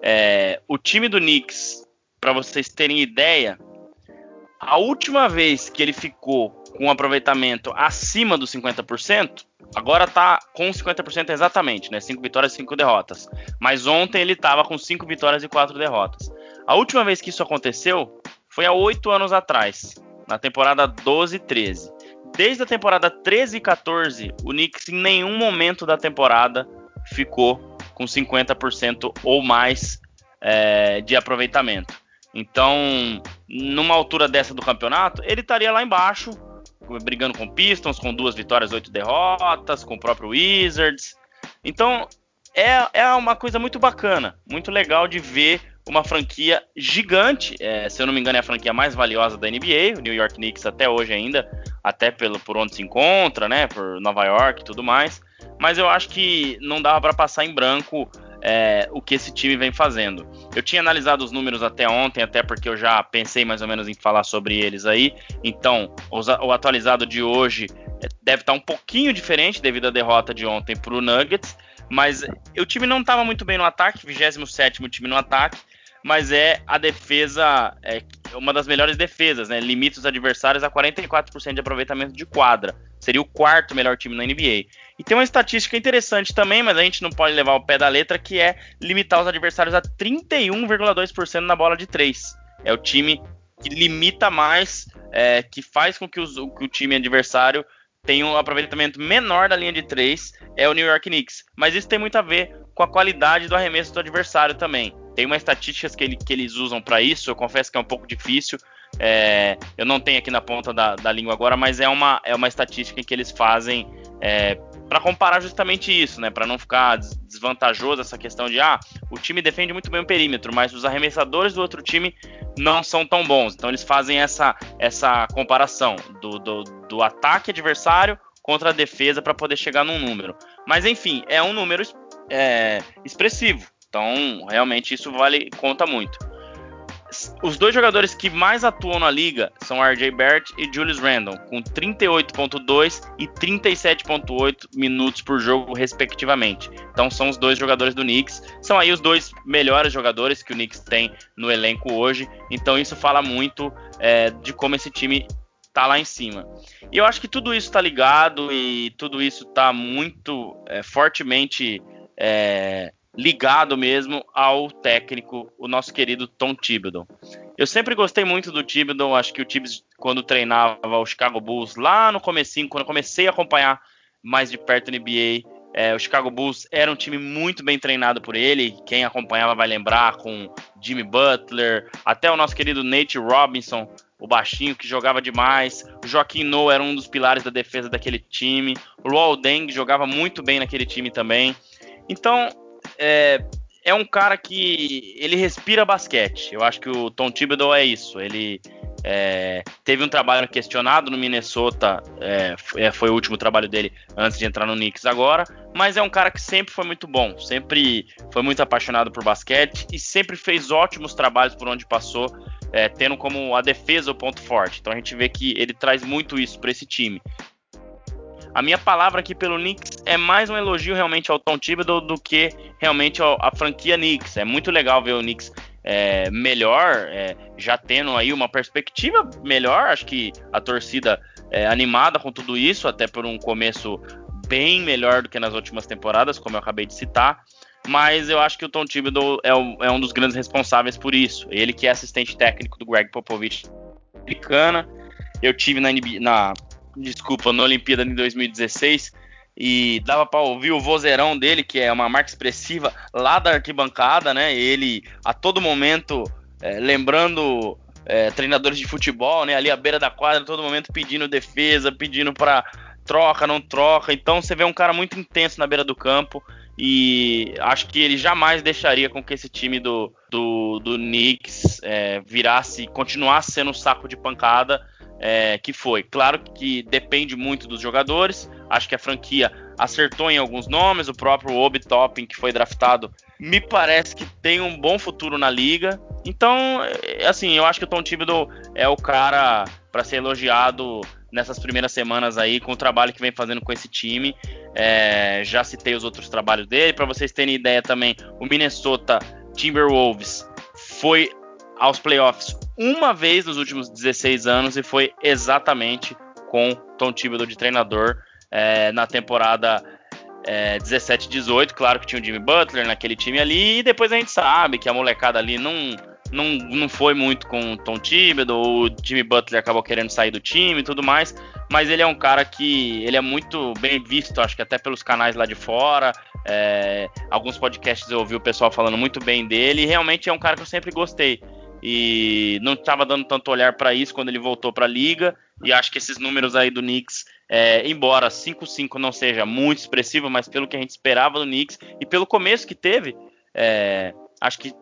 É, o time do Knicks, para vocês terem ideia, a última vez que ele ficou com um aproveitamento acima dos 50%, agora tá com 50% exatamente, né? 5 vitórias e 5 derrotas. Mas ontem ele tava com 5 vitórias e 4 derrotas. A última vez que isso aconteceu foi há 8 anos atrás, na temporada 12 e 13. Desde a temporada 13 e 14, o Knicks em nenhum momento da temporada ficou com 50% ou mais é, de aproveitamento. Então, numa altura dessa do campeonato, ele estaria lá embaixo, brigando com Pistons, com duas vitórias, oito derrotas, com o próprio Wizards. Então, é, é uma coisa muito bacana, muito legal de ver uma franquia gigante. É, se eu não me engano, é a franquia mais valiosa da NBA, o New York Knicks até hoje ainda, até pelo por onde se encontra, né, por Nova York e tudo mais. Mas eu acho que não dava para passar em branco é, o que esse time vem fazendo. Eu tinha analisado os números até ontem, até porque eu já pensei mais ou menos em falar sobre eles aí. Então, o atualizado de hoje é, deve estar um pouquinho diferente devido à derrota de ontem para o Nuggets. Mas o time não estava muito bem no ataque, 27 time no ataque mas é a defesa, é uma das melhores defesas, né? Limita os adversários a 44% de aproveitamento de quadra. Seria o quarto melhor time na NBA. E tem uma estatística interessante também, mas a gente não pode levar o pé da letra, que é limitar os adversários a 31,2% na bola de três. É o time que limita mais, é, que faz com que, os, que o time adversário tenha um aproveitamento menor da linha de três, é o New York Knicks. Mas isso tem muito a ver com a qualidade do arremesso do adversário também. Tem umas estatísticas que, ele, que eles usam para isso, eu confesso que é um pouco difícil. É, eu não tenho aqui na ponta da, da, língua agora, mas é uma, é uma estatística que eles fazem é, para comparar justamente isso, né? Para não ficar desvantajoso essa questão de ah, o time defende muito bem o perímetro, mas os arremessadores do outro time não são tão bons. Então eles fazem essa, essa comparação do, do, do ataque adversário contra a defesa para poder chegar num número. Mas enfim, é um número é, expressivo. Então, realmente isso vale conta muito. Os dois jogadores que mais atuam na liga são RJ Barrett e Julius Randle, com 38.2 e 37.8 minutos por jogo, respectivamente. Então são os dois jogadores do Knicks. São aí os dois melhores jogadores que o Knicks tem no elenco hoje. Então isso fala muito é, de como esse time tá lá em cima. E eu acho que tudo isso está ligado e tudo isso está muito é, fortemente é, ligado mesmo ao técnico, o nosso querido Tom Thibodeau. Eu sempre gostei muito do Thibodeau, acho que o Thibodeau, quando treinava o Chicago Bulls, lá no comecinho, quando eu comecei a acompanhar mais de perto a NBA, é, o Chicago Bulls era um time muito bem treinado por ele, quem acompanhava vai lembrar, com Jimmy Butler, até o nosso querido Nate Robinson, o baixinho que jogava demais. O Joaquim Noah era um dos pilares da defesa daquele time. O Luol Deng jogava muito bem naquele time também. Então, é, é um cara que ele respira basquete. Eu acho que o Tom Thibodeau é isso. Ele é, teve um trabalho questionado no Minnesota, é, é, foi o último trabalho dele antes de entrar no Knicks agora, mas é um cara que sempre foi muito bom, sempre foi muito apaixonado por basquete e sempre fez ótimos trabalhos por onde passou, é, tendo como a defesa o ponto forte. Então a gente vê que ele traz muito isso para esse time. A minha palavra aqui pelo Knicks é mais um elogio realmente ao Tom Thibodeau do que realmente a franquia Knicks. É muito legal ver o Knicks é, melhor, é, já tendo aí uma perspectiva melhor. Acho que a torcida é animada com tudo isso, até por um começo bem melhor do que nas últimas temporadas, como eu acabei de citar. Mas eu acho que o Tom Thibodeau é, um, é um dos grandes responsáveis por isso. Ele que é assistente técnico do Greg Popovich americana. Eu tive na, na desculpa, na Olimpíada em 2016 e dava para ouvir o vozeirão dele, que é uma marca expressiva lá da arquibancada, né? Ele a todo momento é, lembrando é, treinadores de futebol, né? Ali à beira da quadra, todo momento pedindo defesa, pedindo para troca, não troca. Então você vê um cara muito intenso na beira do campo e acho que ele jamais deixaria com que esse time do, do, do Knicks é, virasse, continuasse sendo um saco de pancada é, que foi. Claro que depende muito dos jogadores. Acho que a franquia acertou em alguns nomes. O próprio Obi Toppin, que foi draftado, me parece que tem um bom futuro na liga. Então, é, assim, eu acho que o Tom Thibodeau é o cara para ser elogiado nessas primeiras semanas aí com o trabalho que vem fazendo com esse time. É, já citei os outros trabalhos dele. Para vocês terem ideia também, o Minnesota Timberwolves foi aos playoffs uma vez nos últimos 16 anos e foi exatamente com Tom Thibodeau de treinador é, na temporada é, 17-18. Claro que tinha o Jimmy Butler naquele time ali e depois a gente sabe que a molecada ali não não, não foi muito com o Tom Thibodeau, o Jimmy Butler acabou querendo sair do time e tudo mais, mas ele é um cara que ele é muito bem visto, acho que até pelos canais lá de fora, é, alguns podcasts eu ouvi o pessoal falando muito bem dele, e realmente é um cara que eu sempre gostei e não estava dando tanto olhar para isso quando ele voltou para a liga. E acho que esses números aí do Knicks, é, embora 5-5 não seja muito expressivo, mas pelo que a gente esperava do Knicks e pelo começo que teve, é, acho que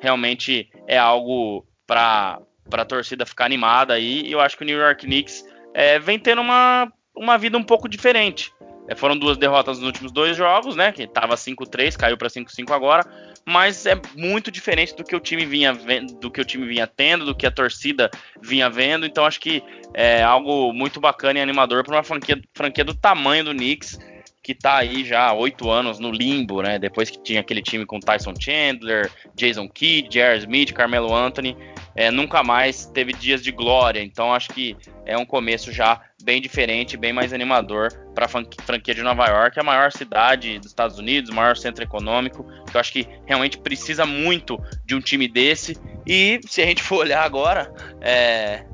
realmente é algo para a torcida ficar animada aí. E eu acho que o New York Knicks é, vem tendo uma, uma vida um pouco diferente. É, foram duas derrotas nos últimos dois jogos, né? Que estava 5-3, caiu para 5-5 agora, mas é muito diferente do que o time vinha do que o time vinha tendo, do que a torcida vinha vendo. Então acho que é algo muito bacana e animador para uma franquia, franquia do tamanho do Knicks que tá aí já há oito anos no limbo, né? Depois que tinha aquele time com Tyson Chandler, Jason Kidd, J.R. Smith, Carmelo Anthony, é, nunca mais teve dias de glória. Então acho que é um começo já bem diferente, bem mais animador para a franquia de Nova York, a maior cidade dos Estados Unidos, maior centro econômico. Eu acho que realmente precisa muito de um time desse. E se a gente for olhar agora, é,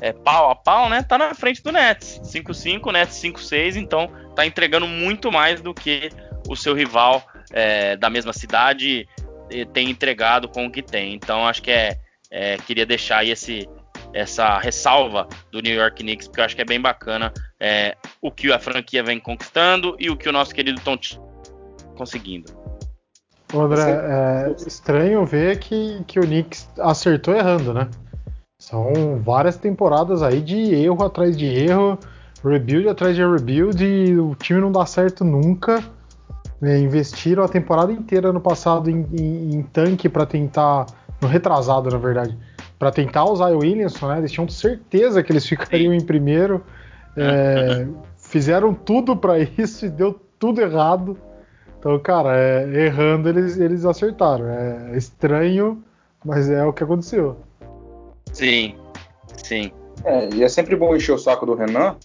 é, pau a pau, né? Tá na frente do Nets. 5-5, Nets 5-6, então tá entregando muito mais do que o seu rival é, da mesma cidade tem entregado com o que tem. Então acho que é, é, queria deixar aí esse, essa ressalva do New York Knicks, porque eu acho que é bem bacana é, o que a franquia vem conquistando e o que o nosso querido Tom conseguindo. André, é estranho ver que, que o Knicks acertou errando, né? São várias temporadas aí de erro atrás de erro, rebuild atrás de rebuild, e o time não dá certo nunca. É, investiram a temporada inteira no passado em, em, em tanque para tentar. No retrasado, na verdade. Para tentar usar o Williamson, né? Eles tinham certeza que eles ficariam em primeiro. É, fizeram tudo para isso e deu tudo errado. Então, cara, é, errando eles, eles acertaram. É estranho, mas é o que aconteceu. Sim, sim. É, e é sempre bom encher o saco do Renan,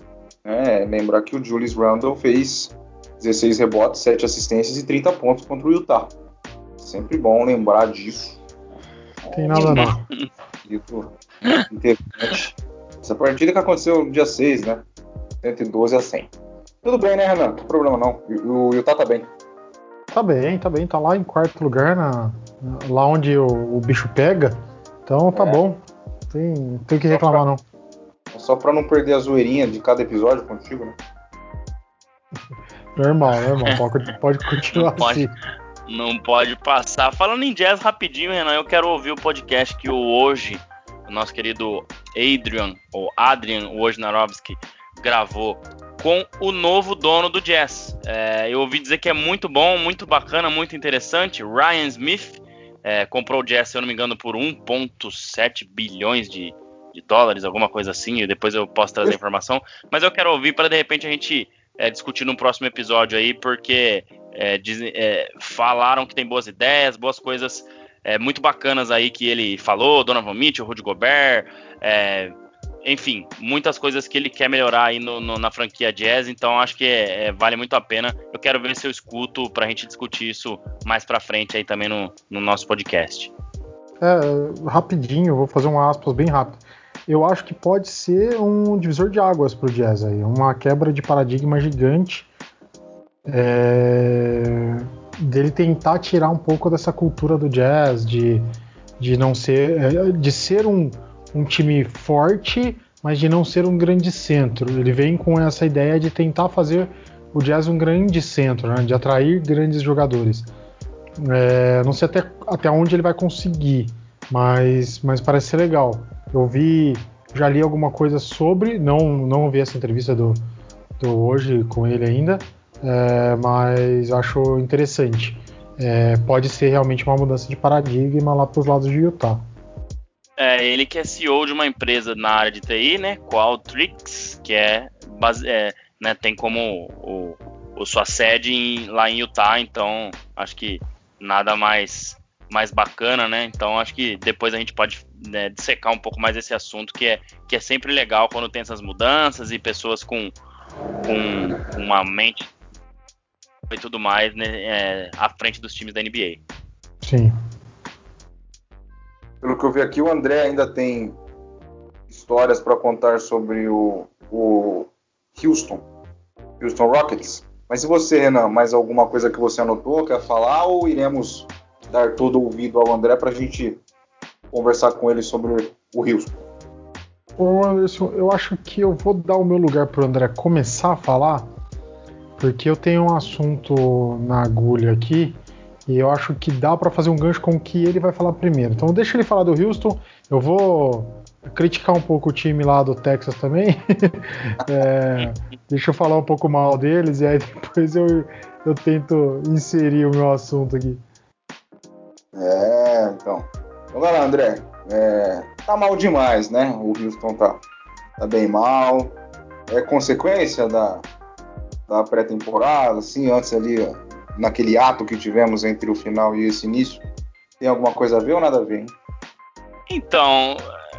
né? Lembrar que o Julius Randle fez 16 rebotes, 7 assistências e 30 pontos contra o Utah. Sempre bom lembrar disso. Tem nada não. interessante. Essa partida que aconteceu no dia 6, né? 112 a 100. Tudo bem, né, Renan? Não tem problema não. O Utah tá bem. Tá bem, tá bem. Tá lá em quarto lugar, na, lá onde o, o bicho pega. Então tá é. bom. Tem, tem que reclamar, não. Só pra não perder a zoeirinha de cada episódio contigo, né? Normal, normal. Pode, pode continuar não pode, assim. Não pode passar. Falando em jazz rapidinho, Renan, eu quero ouvir o podcast que o hoje, o nosso querido Adrian, ou Adrian Wojnarowski, gravou com o novo dono do jazz. É, eu ouvi dizer que é muito bom, muito bacana, muito interessante. Ryan Smith, é, comprou o Jazz, se eu não me engano, por 1,7 bilhões de, de, dólares, alguma coisa assim, e depois eu posso trazer a informação. Mas eu quero ouvir para de repente a gente é, discutir no próximo episódio aí, porque é, diz, é, falaram que tem boas ideias, boas coisas é, muito bacanas aí que ele falou, Donovan Mitchell, Rudy Gobert, é, enfim, muitas coisas que ele quer melhorar aí no, no, na franquia Jazz, então acho que é, é, vale muito a pena. Eu quero ver se eu escuto para a gente discutir isso mais para frente aí também no, no nosso podcast. É, rapidinho, vou fazer um aspas bem rápido. Eu acho que pode ser um divisor de águas para o Jazz aí, uma quebra de paradigma gigante. É, dele tentar tirar um pouco dessa cultura do jazz, de, de não ser. É, de ser um, um time forte, mas de não ser um grande centro. Ele vem com essa ideia de tentar fazer o Jazz um grande centro, né, de atrair grandes jogadores. É, não sei até, até onde ele vai conseguir, mas, mas parece ser legal. Eu vi já li alguma coisa sobre, não, não vi essa entrevista do, do hoje com ele ainda, é, mas acho interessante. É, pode ser realmente uma mudança de paradigma lá para os lados de Utah. É, ele que é CEO de uma empresa na área de TI, né? Qualtrics, que é, base, é né, tem como o, o sua sede em, lá em Utah, então acho que nada mais mais bacana, né? Então acho que depois a gente pode né, dissecar um pouco mais esse assunto que é que é sempre legal quando tem essas mudanças e pessoas com, com uma mente e tudo mais né, é, à frente dos times da NBA. Sim. Pelo que eu vi aqui, o André ainda tem histórias para contar sobre o, o Houston, Houston Rockets. Mas se você, Renan, mais alguma coisa que você anotou, quer falar, ou iremos dar todo o ouvido ao André para a gente conversar com ele sobre o Houston? Ô Anderson, eu acho que eu vou dar o meu lugar para o André começar a falar, porque eu tenho um assunto na agulha aqui e eu acho que dá para fazer um gancho com o que ele vai falar primeiro. Então deixa ele falar do Houston, eu vou criticar um pouco o time lá do Texas também. é, deixa eu falar um pouco mal deles e aí depois eu, eu tento inserir o meu assunto aqui. É, então. Então vai lá, André. É, tá mal demais, né? O Houston tá, tá bem mal. É consequência da, da pré-temporada, assim, antes ali, naquele ato que tivemos entre o final e esse início. Tem alguma coisa a ver ou nada a ver, hein? Então,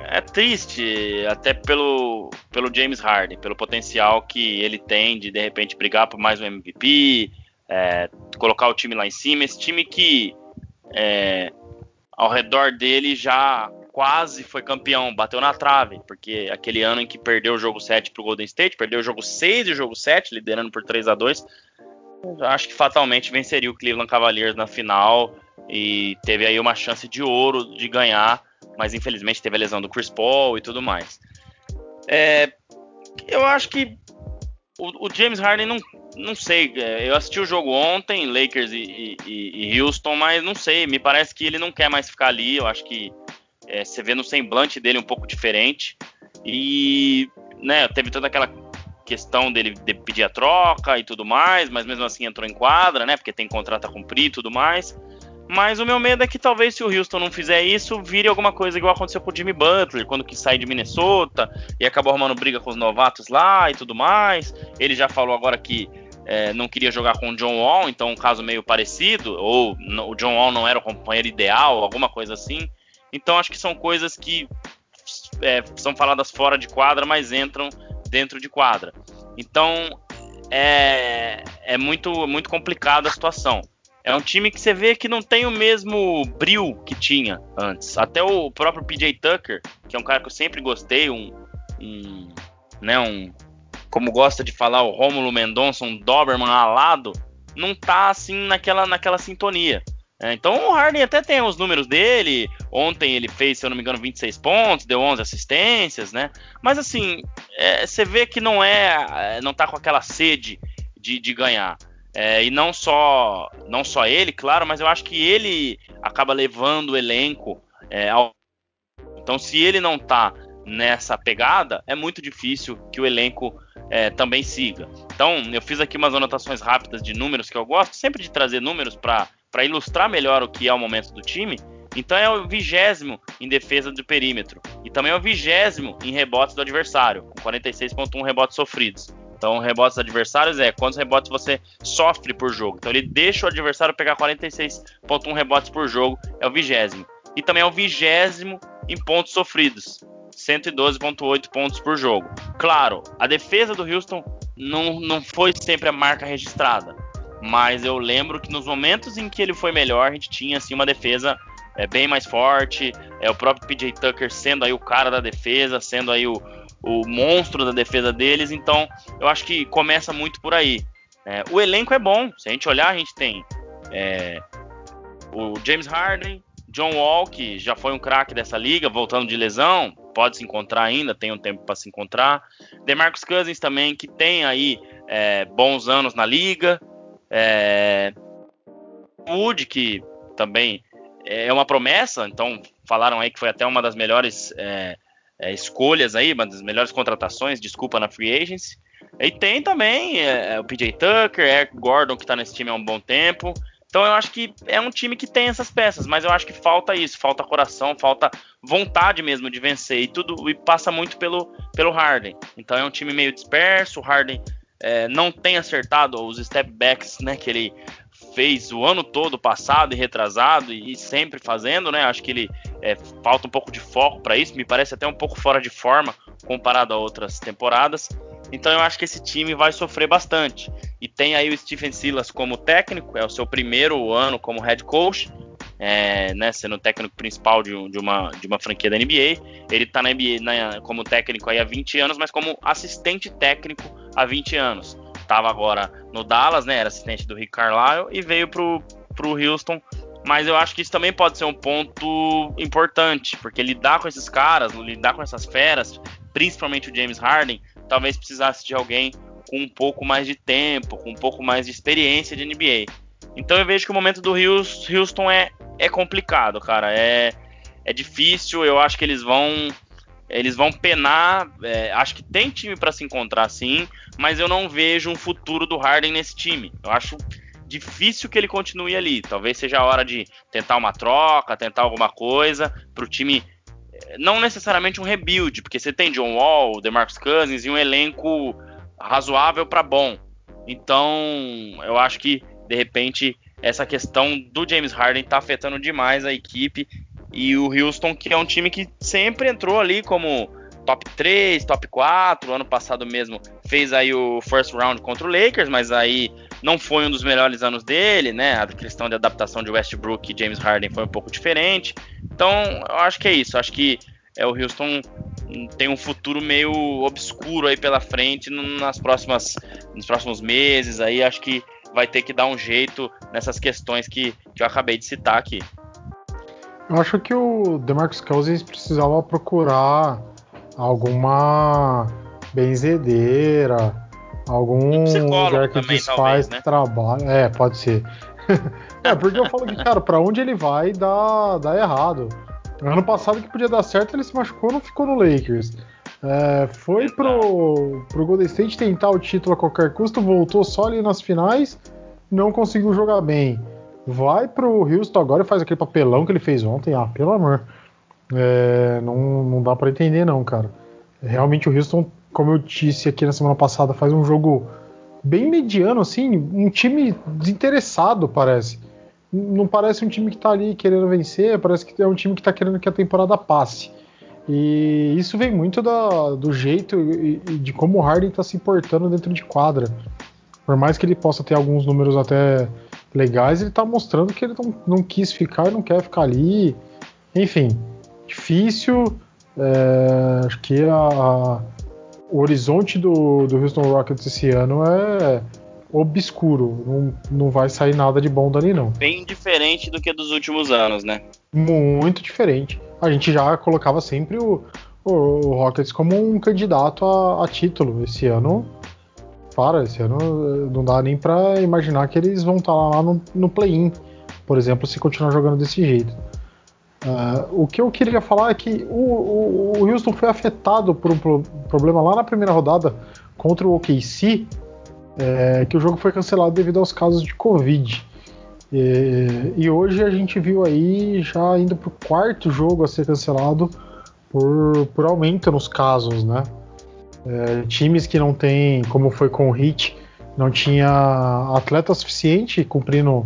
é triste, até pelo, pelo James Harden, pelo potencial que ele tem de de repente brigar por mais um MVP, é, colocar o time lá em cima. Esse time que é, ao redor dele já quase foi campeão, bateu na trave, porque aquele ano em que perdeu o jogo 7 para o Golden State, perdeu o jogo 6 e o jogo 7, liderando por 3 a 2 acho que fatalmente venceria o Cleveland Cavaliers na final e teve aí uma chance de ouro de ganhar, mas infelizmente teve a lesão do Chris Paul e tudo mais. É, eu acho que o, o James Harden não, não sei. É, eu assisti o jogo ontem, Lakers e, e, e, Houston, mas não sei. Me parece que ele não quer mais ficar ali. Eu acho que é, você vê no semblante dele um pouco diferente. E né, teve toda aquela questão dele de pedir a troca e tudo mais, mas mesmo assim entrou em quadra, né? Porque tem contrato a cumprir e tudo mais. Mas o meu medo é que talvez se o Houston não fizer isso, vire alguma coisa igual aconteceu com o Jimmy Butler, quando que sai de Minnesota e acabou arrumando briga com os novatos lá e tudo mais. Ele já falou agora que é, não queria jogar com o John Wall, então um caso meio parecido, ou o John Wall não era o companheiro ideal, alguma coisa assim. Então acho que são coisas que é, são faladas fora de quadra, mas entram dentro de quadra. Então é, é muito, muito complicada a situação. É um time que você vê que não tem o mesmo brilho que tinha antes. Até o próprio PJ Tucker, que é um cara que eu sempre gostei, um, um né, um como gosta de falar o Rômulo Mendonça, um Doberman alado, não tá assim naquela, naquela sintonia. É, então o Harden até tem os números dele. Ontem ele fez, se eu não me engano, 26 pontos, deu 11 assistências, né? Mas assim, é, você vê que não é, não tá com aquela sede de, de ganhar. É, e não só, não só ele, claro, mas eu acho que ele acaba levando o elenco é, ao. Então, se ele não tá nessa pegada, é muito difícil que o elenco é, também siga. Então, eu fiz aqui umas anotações rápidas de números que eu gosto sempre de trazer números para ilustrar melhor o que é o momento do time. Então, é o vigésimo em defesa do perímetro e também é o vigésimo em rebotes do adversário, com 46,1 rebotes sofridos. Então, rebotes adversários é quantos rebotes você sofre por jogo. Então, ele deixa o adversário pegar 46,1 rebotes por jogo, é o vigésimo. E também é o vigésimo em pontos sofridos, 112,8 pontos por jogo. Claro, a defesa do Houston não, não foi sempre a marca registrada, mas eu lembro que nos momentos em que ele foi melhor, a gente tinha assim uma defesa é, bem mais forte, é o próprio PJ Tucker sendo aí o cara da defesa, sendo aí o, o monstro da defesa deles, então eu acho que começa muito por aí. É, o elenco é bom, se a gente olhar, a gente tem é, o James Harden, John Wall, que já foi um craque dessa liga, voltando de lesão, pode se encontrar ainda, tem um tempo para se encontrar. DeMarcus Cousins também, que tem aí é, bons anos na liga. É, Wood, que também é uma promessa, então falaram aí que foi até uma das melhores é, é, escolhas aí, uma das melhores contratações, desculpa, na free agency. E tem também é, o PJ Tucker, Eric Gordon, que está nesse time há um bom tempo. Então eu acho que é um time que tem essas peças, mas eu acho que falta isso, falta coração, falta vontade mesmo de vencer e tudo e passa muito pelo, pelo Harden. Então é um time meio disperso, o Harden é, não tem acertado os step backs, né, que ele fez o ano todo passado e retrasado e, sempre fazendo, né? Acho que ele é, falta um pouco de foco para isso, me parece até um pouco fora de forma comparado a outras temporadas. Então eu acho que esse time vai sofrer bastante. E tem aí o Stephen Silas como técnico, é o seu primeiro ano como head coach, é, né, sendo o técnico principal de, de, uma, de uma franquia da NBA. Ele está na NBA como técnico aí há 20 anos, mas como assistente técnico há 20 anos. Estava agora no Dallas, né, era assistente do Rick Carlisle e veio pro, pro Houston. Mas eu acho que isso também pode ser um ponto importante, porque lidar com esses caras, lidar com essas feras, principalmente o James Harden, talvez precisasse de alguém com um pouco mais de tempo, com um pouco mais de experiência de NBA. Então eu vejo que o momento do Houston é, é complicado, cara. É, é difícil. Eu acho que eles vão eles vão penar. É, acho que tem time para se encontrar sim, mas eu não vejo um futuro do Harden nesse time. Eu acho difícil que ele continue ali. Talvez seja a hora de tentar uma troca, tentar alguma coisa para o time não necessariamente um rebuild, porque você tem John Wall, DeMarcus Cousins e um elenco razoável para bom. Então, eu acho que de repente essa questão do James Harden está afetando demais a equipe e o Houston, que é um time que sempre entrou ali como top 3, top 4, ano passado mesmo fez aí o first round contra o Lakers, mas aí não foi um dos melhores anos dele, né? A questão de adaptação de Westbrook e James Harden foi um pouco diferente. Então, eu acho que é isso. Eu acho que é, o Houston tem um futuro meio obscuro aí pela frente nas próximas, nos próximos meses. Aí acho que vai ter que dar um jeito nessas questões que, que eu acabei de citar aqui. Eu acho que o DeMarcus Cousins precisava procurar alguma benzedeira, algum um lugar que também, desfaz talvez, né? trabalho. É, pode ser. é, porque eu falo que, cara, pra onde ele vai dá, dá errado. Ano passado que podia dar certo, ele se machucou não ficou no Lakers. É, foi pro, pro Golden State tentar o título a qualquer custo, voltou só ali nas finais, não conseguiu jogar bem. Vai pro Houston agora e faz aquele papelão que ele fez ontem. Ah, pelo amor. É, não, não dá para entender, não, cara. Realmente o Houston, como eu disse aqui na semana passada, faz um jogo bem mediano, assim, um time desinteressado, parece. Não parece um time que tá ali querendo vencer, parece que é um time que tá querendo que a temporada passe. E isso vem muito da, do jeito e, e de como o Harden tá se portando dentro de quadra. Por mais que ele possa ter alguns números até legais, ele tá mostrando que ele não, não quis ficar e não quer ficar ali. Enfim, difícil. É, acho que a, o horizonte do, do Houston Rockets esse ano é obscuro. Não, não vai sair nada de bom dali, não. Bem diferente do que dos últimos anos, né? Muito diferente. A gente já colocava sempre o, o, o Rockets como um candidato a, a, título. Esse ano, para, esse ano eh, não dá nem para imaginar que eles vão estar tá lá no, no play-in, por exemplo, se continuar jogando desse jeito. Uh, o que eu queria falar é que o, o, o Houston foi afetado por um pro, problema lá na primeira rodada contra o OKC, é, que o jogo foi cancelado devido aos casos de Covid. E, e hoje a gente viu aí já indo para o quarto jogo a ser cancelado por, por aumento nos casos, né? É, times que não tem, como foi com o Heat, não tinha atleta suficiente cumprindo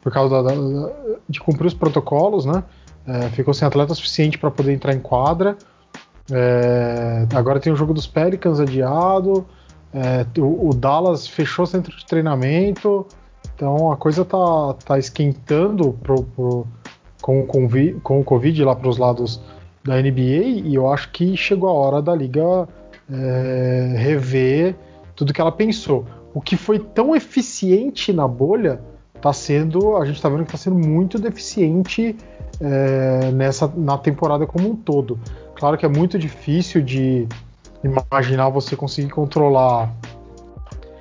por causa da, da, de cumprir os protocolos, né? É, ficou sem atleta suficiente para poder entrar em quadra. É, agora tem o jogo dos Pelicans adiado. É, o, o, Dallas fechou centro de treinamento. Então a coisa tá, tá esquentando pro, pro, com, com, com o Covid lá para os lados da NBA. E eu acho que chegou a hora da liga é, rever tudo que ela pensou. O que foi tão eficiente na bolha tá sendo. A gente está vendo que está sendo muito deficiente é, nessa na temporada como um todo. Claro que é muito difícil de imaginar você conseguir controlar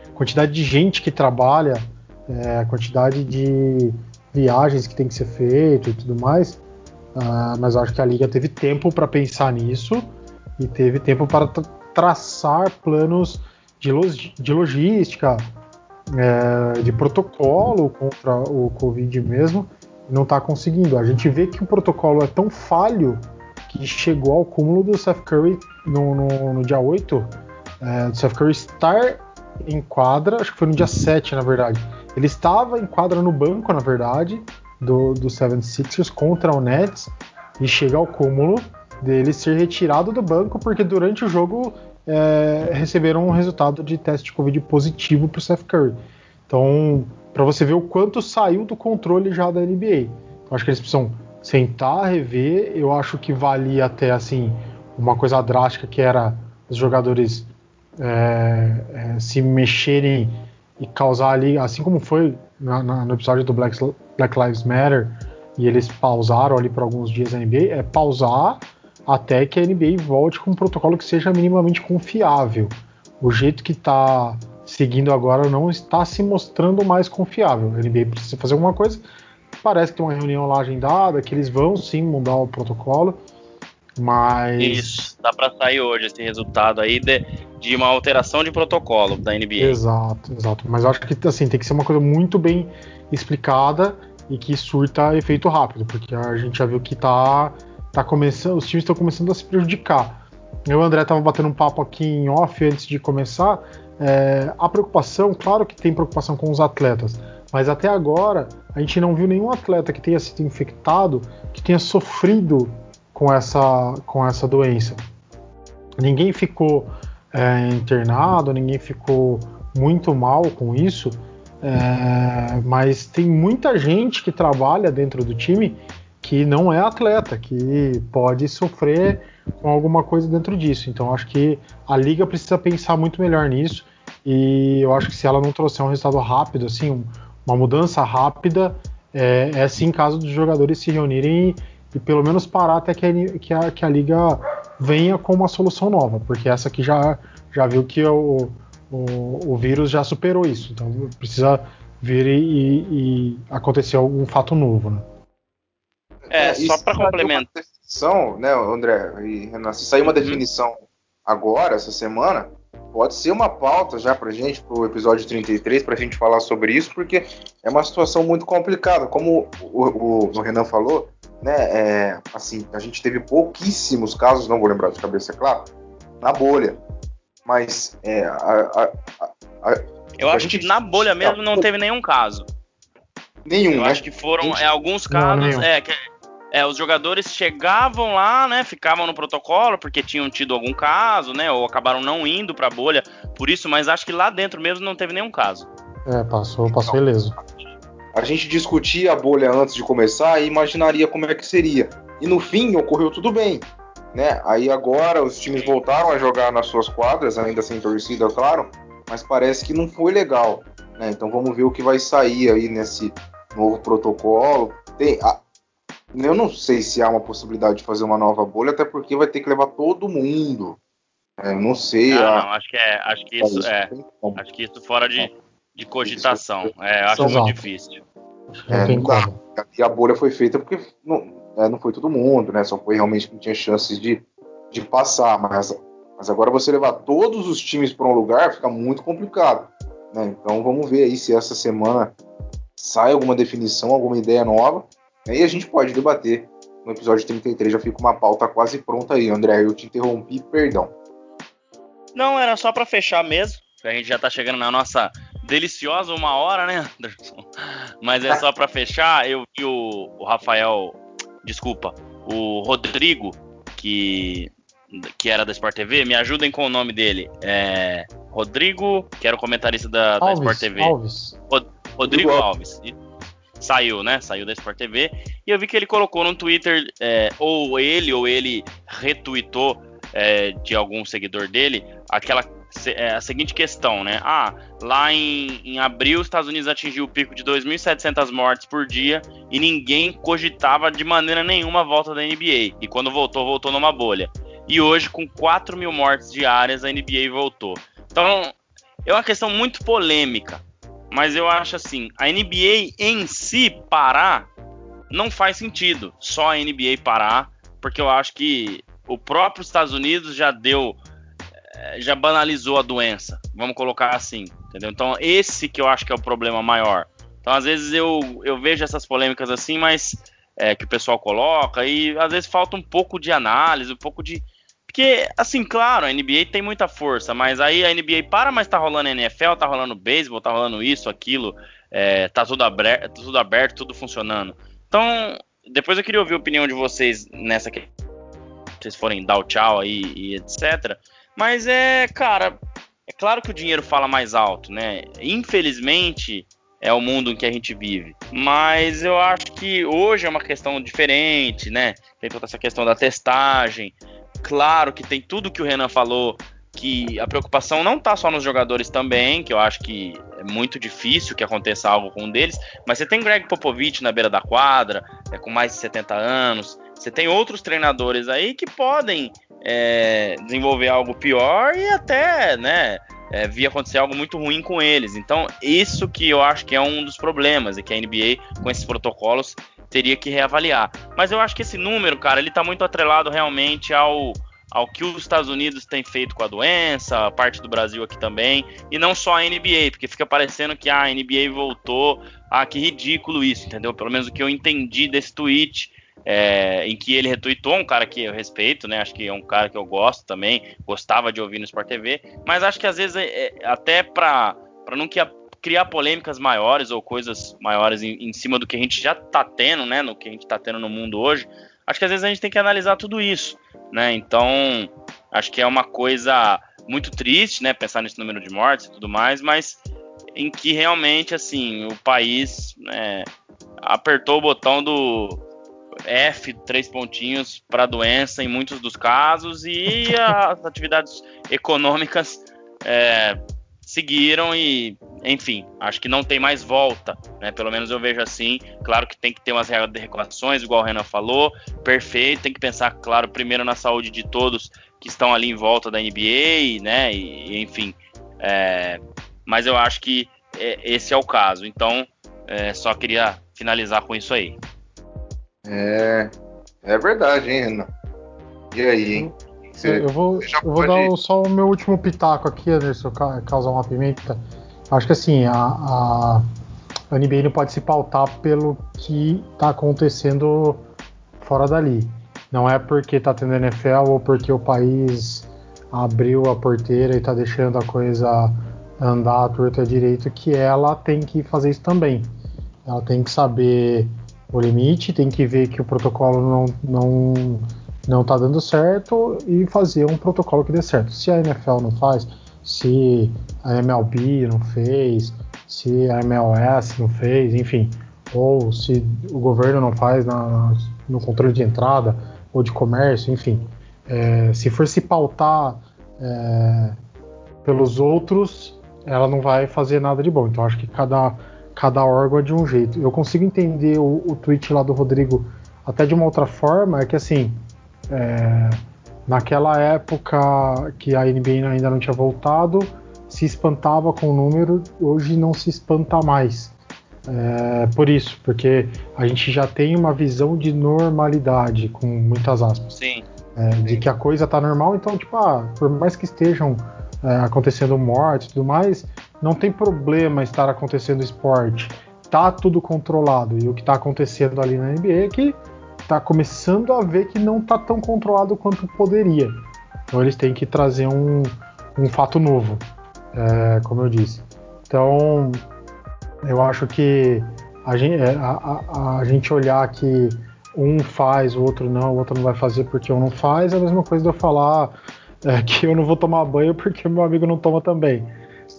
a quantidade de gente que trabalha, é, a quantidade de viagens que tem que ser feito e tudo mais. Uh, mas eu acho que a liga teve tempo para pensar nisso e teve tempo para traçar planos de, de logística, é, de protocolo contra o Covid mesmo, não está conseguindo. A gente vê que o protocolo é tão falho que chegou ao cúmulo do Seth Curry no, no, no dia 8, é, do Seth Curry estar em quadra, acho que foi no dia 7, na verdade. Ele estava em quadra no banco, na verdade, do, do 76ers contra o Nets, e chega ao cúmulo dele ser retirado do banco porque durante o jogo é, receberam um resultado de teste de Covid positivo para o Seth Curry. Então, para você ver o quanto saiu do controle já da NBA. Então, acho que eles precisam sentar, rever. Eu acho que valia até assim uma coisa drástica que era os jogadores é, é, se mexerem e causar ali, assim como foi na, na, no episódio do Black, Black, Lives Matter, e eles pausaram ali por alguns dias a NBA, é pausar até que a NBA volte com um protocolo que seja minimamente confiável. O jeito que está seguindo agora não está se mostrando mais confiável. A NBA precisa fazer alguma coisa. Parece que tem uma reunião lá agendada, que eles vão sim mudar o protocolo. Mas. Isso, dá para sair hoje esse resultado aí de, de uma alteração de protocolo da NBA. Exato, exato. Mas eu acho que assim, tem que ser uma coisa muito bem explicada e que surta efeito rápido, porque a gente já viu que tá, tá começando, os times estão começando a se prejudicar. Eu e o André tava batendo um papo aqui em off antes de começar. É, a preocupação, claro que tem preocupação com os atletas, mas até agora a gente não viu nenhum atleta que tenha sido infectado que tenha sofrido com essa, com essa doença. Ninguém ficou é, internado, ninguém ficou muito mal com isso, é, mas tem muita gente que trabalha dentro do time que não é atleta, que pode sofrer com alguma coisa dentro disso. Então acho que a liga precisa pensar muito melhor nisso. E eu acho que se ela não trouxer um resultado rápido, assim, uma mudança rápida, é, é sim caso dos jogadores se reunirem e pelo menos parar até que a, que a, que a liga venha com uma solução nova, porque essa aqui já, já viu que o, o, o vírus já superou isso, então precisa vir e, e acontecer algum fato novo. Né? É, é só para complementar. Definição, né, André e Renan, se sair uma uhum. definição agora, essa semana, pode ser uma pauta já para gente, para o episódio 33, para a gente falar sobre isso, porque é uma situação muito complicada. Como o, o, o Renan falou, né, é, assim, a gente teve pouquíssimos casos, não vou lembrar de cabeça, é claro, na bolha. Mas é, a, a, a, eu acho gente, que na bolha mesmo não teve nenhum caso. Nenhum. Eu né? acho que foram é, alguns casos. Não, é, que, é, os jogadores chegavam lá, né? Ficavam no protocolo porque tinham tido algum caso, né? Ou acabaram não indo para a bolha por isso, mas acho que lá dentro mesmo não teve nenhum caso. É, passou, passou ileso a gente discutia a bolha antes de começar e imaginaria como é que seria. E no fim ocorreu tudo bem. Né? Aí agora os times voltaram a jogar nas suas quadras, ainda sem torcida, claro, mas parece que não foi legal. Né? Então vamos ver o que vai sair aí nesse novo protocolo. Tem, a, eu não sei se há uma possibilidade de fazer uma nova bolha, até porque vai ter que levar todo mundo. É, não sei. Ah, a... não, acho que é, acho que isso é, acho que isso fora de, de cogitação. É, acho muito difícil. É. E a bolha foi feita porque não, é, não foi todo mundo, né? Só foi realmente quem tinha chances de, de passar. Mas, mas agora você levar todos os times para um lugar fica muito complicado. Né? Então vamos ver aí se essa semana sai alguma definição, alguma ideia nova. Aí a gente pode debater no episódio 33. Já fica uma pauta quase pronta aí, André. Eu te interrompi, perdão. Não, era só para fechar mesmo. A gente já está chegando na nossa deliciosa uma hora, né, Anderson? Mas é só para fechar, eu vi o, o, Rafael, desculpa, o Rodrigo, que, que era da Sport TV, me ajudem com o nome dele. É, Rodrigo, que era o comentarista da, Alves, da Sport TV. Alves. Rod, Rodrigo Alves. Saiu, né? Saiu da Sport TV. E eu vi que ele colocou no Twitter, é, ou ele, ou ele retweetou é, de algum seguidor dele, aquela é a seguinte questão, né? Ah, lá em, em abril, os Estados Unidos atingiu o pico de 2.700 mortes por dia e ninguém cogitava de maneira nenhuma a volta da NBA. E quando voltou, voltou numa bolha. E hoje, com 4 mil mortes diárias, a NBA voltou. Então, é uma questão muito polêmica. Mas eu acho assim, a NBA em si parar não faz sentido. Só a NBA parar, porque eu acho que o próprio Estados Unidos já deu, é, já banalizou a doença, vamos colocar assim, entendeu? Então esse que eu acho que é o problema maior. Então às vezes eu, eu vejo essas polêmicas assim, mas é, que o pessoal coloca e às vezes falta um pouco de análise, um pouco de porque, assim, claro, a NBA tem muita força, mas aí a NBA para, mas tá rolando NFL, tá rolando beisebol, tá rolando isso, aquilo, é, tá tudo aberto, tudo aberto, tudo funcionando. Então, depois eu queria ouvir a opinião de vocês nessa que vocês forem dar o tchau aí e etc. Mas é, cara, é claro que o dinheiro fala mais alto, né? Infelizmente, é o mundo em que a gente vive. Mas eu acho que hoje é uma questão diferente, né? Tem toda essa questão da testagem. Claro que tem tudo que o Renan falou, que a preocupação não tá só nos jogadores também, que eu acho que é muito difícil que aconteça algo com um deles, mas você tem Greg Popovich na beira da quadra, é, com mais de 70 anos, você tem outros treinadores aí que podem é, desenvolver algo pior e até, né, é, vir acontecer algo muito ruim com eles. Então, isso que eu acho que é um dos problemas e que a NBA, com esses protocolos, teria que reavaliar. Mas eu acho que esse número, cara, ele tá muito atrelado realmente ao, ao que os Estados Unidos têm feito com a doença, a parte do Brasil aqui também, e não só a NBA, porque fica parecendo que ah, a NBA voltou. Ah, que ridículo isso, entendeu? Pelo menos o que eu entendi desse tweet. É, em que ele retweetou um cara que eu respeito, né? Acho que é um cara que eu gosto também, gostava de ouvir no Sport TV, mas acho que às vezes é, é, até para não que a, criar polêmicas maiores ou coisas maiores em, em, cima do que a gente já tá tendo, né? No que a gente tá tendo no mundo hoje. Acho que às vezes a gente tem que analisar tudo isso, né? Então, acho que é uma coisa muito triste, né? Pensar nesse número de mortes e tudo mais, mas em que realmente, assim, o país né, apertou o botão do F, três pontinhos para doença em muitos dos casos e as atividades econômicas é, seguiram e, enfim, acho que não tem mais volta, né? Pelo menos eu vejo assim. Claro que tem que ter umas regulações, igual o Renan falou, perfeito. Tem que pensar, claro, primeiro na saúde de todos que estão ali em volta da NBA, né? E, enfim, é, mas eu acho que é, esse é o caso. Então, é, só queria finalizar com isso aí. É, é verdade, hein, Renan? E aí, hein? Você, eu vou, eu vou dar só o meu último pitaco aqui, Anderson, causar uma pimenta. Acho que assim, a, a, a NBA não pode se pautar pelo que está acontecendo fora dali. Não é porque está tendo NFL ou porque o país abriu a porteira e está deixando a coisa andar à torta direito que ela tem que fazer isso também. Ela tem que saber o limite, tem que ver que o protocolo não, não não está dando certo e fazer um protocolo que dê certo. Se a NFL não faz, se a MLB não fez, se a MLS não fez, enfim, ou se o governo não faz na, no controle de entrada ou de comércio, enfim, é, se for se pautar é, pelos outros, ela não vai fazer nada de bom. Então acho que cada, cada órgão é de um jeito. Eu consigo entender o, o tweet lá do Rodrigo até de uma outra forma, é que assim, é, naquela época que a NBA ainda não tinha voltado, se espantava com o número, hoje não se espanta mais. É, por isso, porque a gente já tem uma visão de normalidade, com muitas aspas. Sim. É, de que a coisa tá normal, então, tipo, ah, por mais que estejam é, acontecendo mortes e tudo mais, não tem problema estar acontecendo esporte. Tá tudo controlado. E o que tá acontecendo ali na NBA é que está começando a ver que não está tão controlado quanto poderia. Então eles têm que trazer um, um fato novo, é, como eu disse. Então eu acho que a gente, é, a, a, a gente olhar que um faz, o outro não, o outro não vai fazer porque um não faz, é a mesma coisa de eu falar é, que eu não vou tomar banho porque meu amigo não toma também.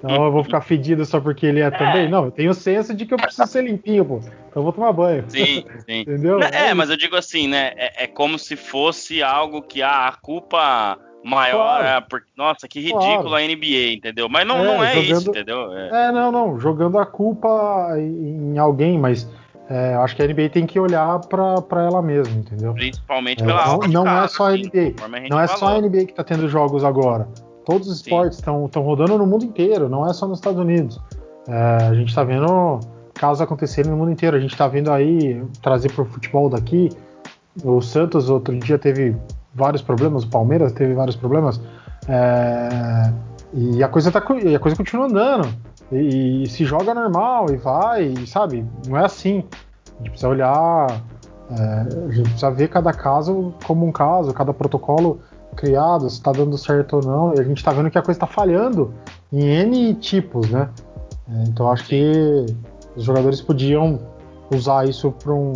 Então eu vou ficar fedido só porque ele é, é. também. Não, eu tenho senso de que eu preciso ser limpinho, pô. Então eu vou tomar banho. Sim, sim. Entendeu? É, é, mas eu digo assim, né? É, é, como se fosse algo que ah, a culpa maior claro. é porque, nossa, que ridículo claro. a NBA, entendeu? Mas não é, não é jogando, isso, entendeu? É. é. não, não. Jogando a culpa em alguém, mas é, acho que a NBA tem que olhar para ela mesma, entendeu? Principalmente é, pela Não, não é só a NBA. Não é só a NBA que está tendo jogos agora. Todos os esportes estão rodando no mundo inteiro, não é só nos Estados Unidos. É, a gente está vendo casos acontecerem no mundo inteiro. A gente está vendo aí trazer para o futebol daqui. O Santos outro dia teve vários problemas, o Palmeiras teve vários problemas, é, e a coisa, tá, a coisa continua andando. E, e, se joga normal e vai, e, sabe? Não é assim. A gente precisa olhar, é, a gente precisa ver cada caso como um caso, cada protocolo criado, se está dando certo ou não. A gente está vendo que a coisa está falhando em N tipos, né? É, então acho que os jogadores podiam usar isso para um,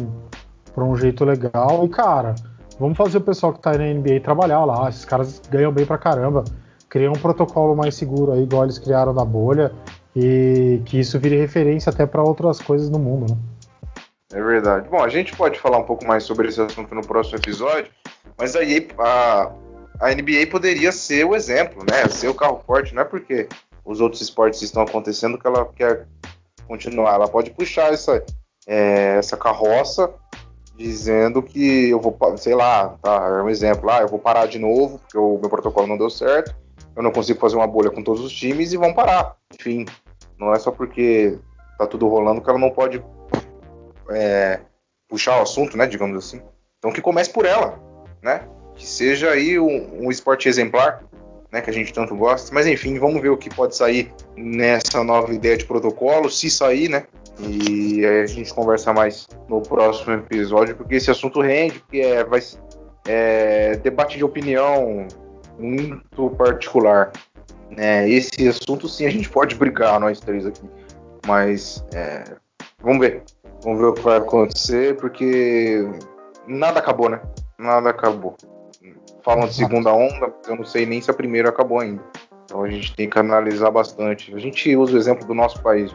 um jeito legal. E, cara, vamos fazer o pessoal que está na NBA trabalhar lá. Esses caras ganham bem pra caramba. Criam um protocolo mais seguro aí, igual eles criaram na bolha. E que isso vire referência até para outras coisas no mundo, né? É verdade. Bom, a gente pode falar um pouco mais sobre esse assunto no próximo episódio, mas aí a, a NBA poderia ser o exemplo, né? Ser o carro forte, não é porque os outros esportes estão acontecendo que ela quer continuar. Ela pode puxar essa, é, essa carroça dizendo que eu vou, sei lá, tá, é um exemplo, ah, eu vou parar de novo porque o meu protocolo não deu certo, eu não consigo fazer uma bolha com todos os times e vão parar. Enfim, não é só porque tá tudo rolando que ela não pode é, puxar o assunto, né, digamos assim. Então que comece por ela, né? Que seja aí um, um esporte exemplar, né, que a gente tanto gosta. Mas enfim, vamos ver o que pode sair nessa nova ideia de protocolo, se sair, né? E aí a gente conversa mais no próximo episódio, porque esse assunto rende, porque é, vai, é debate de opinião muito particular. Né? Esse assunto sim a gente pode brigar, nós três aqui. Mas é, vamos ver. Vamos ver o que vai acontecer, porque nada acabou, né? Nada acabou. Falam de segunda onda, eu não sei nem se a primeira acabou ainda. Então a gente tem que analisar bastante. A gente usa o exemplo do nosso país.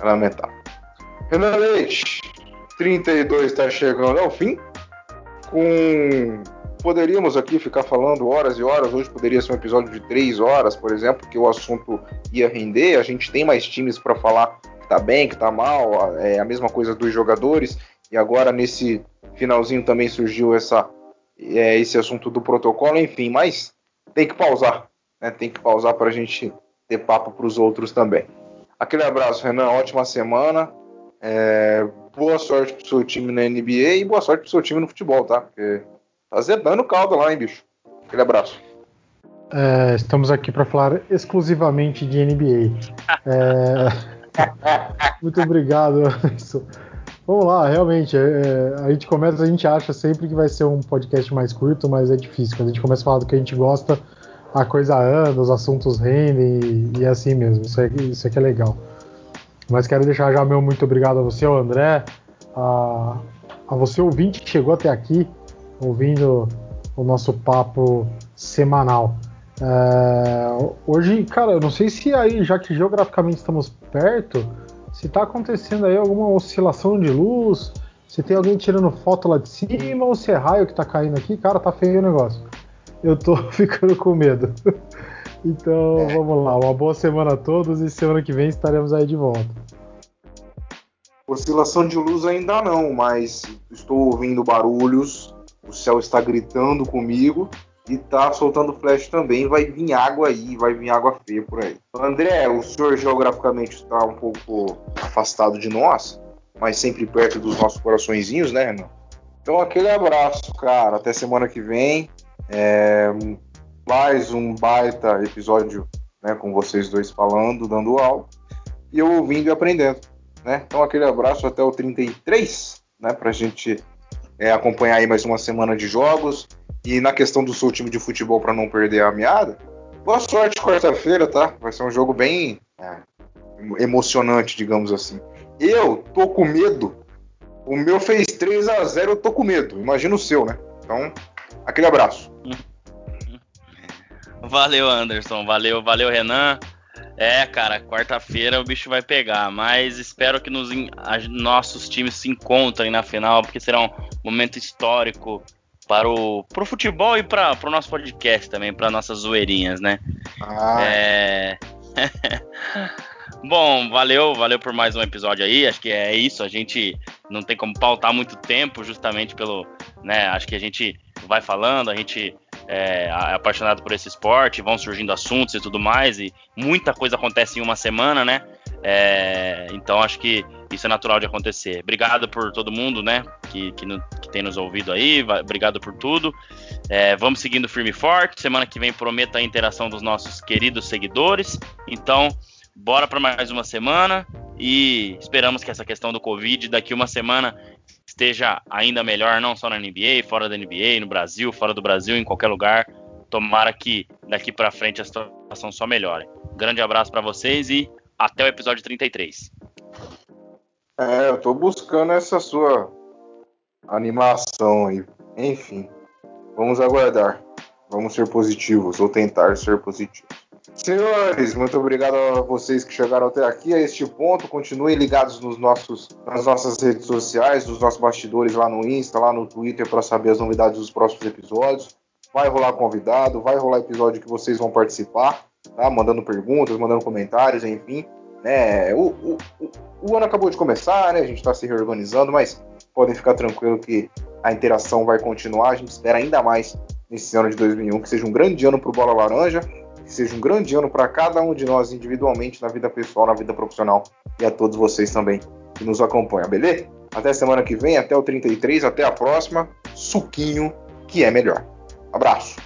É lamentável. Renan Leite, 32 está chegando ao fim. Com poderíamos aqui ficar falando horas e horas. Hoje poderia ser um episódio de três horas, por exemplo, que o assunto ia render. A gente tem mais times para falar que tá bem, que tá mal. É a mesma coisa dos jogadores. E agora nesse finalzinho também surgiu essa, é, esse assunto do protocolo. Enfim, mas tem que pausar. Né? Tem que pausar para a gente ter papo para os outros também. Aquele abraço, Renan. Ótima semana. É, boa sorte pro seu time na NBA e boa sorte pro seu time no futebol, tá? Porque Tá zedando caldo lá, hein, bicho? Aquele abraço. É, estamos aqui para falar exclusivamente de NBA. É... Muito obrigado, Anderson. Vamos lá, realmente, é, a gente começa, a gente acha sempre que vai ser um podcast mais curto, mas é difícil. Quando a gente começa a falar do que a gente gosta, a coisa anda, os assuntos rendem e, e é assim mesmo. Isso, é, isso aqui é legal. Mas quero deixar já meu muito obrigado a você, ao André, a, a você ouvinte que chegou até aqui ouvindo o nosso papo semanal. É, hoje, cara, eu não sei se aí, já que geograficamente estamos perto, se está acontecendo aí alguma oscilação de luz, se tem alguém tirando foto lá de cima ou se é raio que está caindo aqui, cara, tá feio o negócio. Eu tô ficando com medo. então, é. vamos lá, uma boa semana a todos e semana que vem estaremos aí de volta. Oscilação de luz ainda não, mas estou ouvindo barulhos o céu está gritando comigo e tá soltando flash também. Vai vir água aí, vai vir água feia por aí. André, o senhor geograficamente está um pouco afastado de nós, mas sempre perto dos nossos coraçõezinhos, né, Renan? Então, aquele abraço, cara. Até semana que vem. É, mais um baita episódio né, com vocês dois falando, dando aula. E eu ouvindo e aprendendo. Né? Então, aquele abraço até o 33, né, pra gente é, acompanhar aí mais uma semana de jogos. E na questão do seu time de futebol para não perder a meada, boa sorte quarta-feira, tá? Vai ser um jogo bem é, emocionante, digamos assim. Eu tô com medo. O meu fez 3 a 0 eu tô com medo. Imagina o seu, né? Então, aquele abraço. Valeu, Anderson. Valeu, valeu, Renan. É, cara, quarta-feira o bicho vai pegar, mas espero que nos, nossos times se encontrem na final, porque será um momento histórico para o pro futebol e para o nosso podcast também, para nossas zoeirinhas, né? Ah. É... Bom, valeu, valeu por mais um episódio aí. Acho que é isso. A gente não tem como pautar muito tempo, justamente pelo, né? Acho que a gente vai falando, a gente é, é, apaixonado por esse esporte, vão surgindo assuntos e tudo mais, e muita coisa acontece em uma semana, né? É, então acho que isso é natural de acontecer. Obrigado por todo mundo, né? Que, que, no, que tem nos ouvido aí. Obrigado por tudo. É, vamos seguindo firme e forte. Semana que vem prometo a interação dos nossos queridos seguidores. Então, bora para mais uma semana e esperamos que essa questão do Covid daqui uma semana esteja ainda melhor, não só na NBA, fora da NBA, no Brasil, fora do Brasil, em qualquer lugar. Tomara que daqui para frente a situação só melhore. grande abraço para vocês e até o episódio 33. É, eu tô buscando essa sua animação aí. Enfim, vamos aguardar. Vamos ser positivos, ou tentar ser positivos. Senhores, muito obrigado a vocês que chegaram até aqui, a este ponto. Continuem ligados nos nossos, nas nossas redes sociais, nos nossos bastidores lá no Insta, lá no Twitter, para saber as novidades dos próximos episódios. Vai rolar convidado, vai rolar episódio que vocês vão participar, tá? Mandando perguntas, mandando comentários, enfim. É, o, o, o, ano acabou de começar, né? A gente está se reorganizando, mas podem ficar tranquilo que a interação vai continuar. A gente espera ainda mais nesse ano de 2001 que seja um grande ano para o Bola Laranja, que seja um grande ano para cada um de nós individualmente, na vida pessoal, na vida profissional e a todos vocês também que nos acompanham, beleza? Até semana que vem, até o 33, até a próxima. Suquinho que é melhor. Abraço.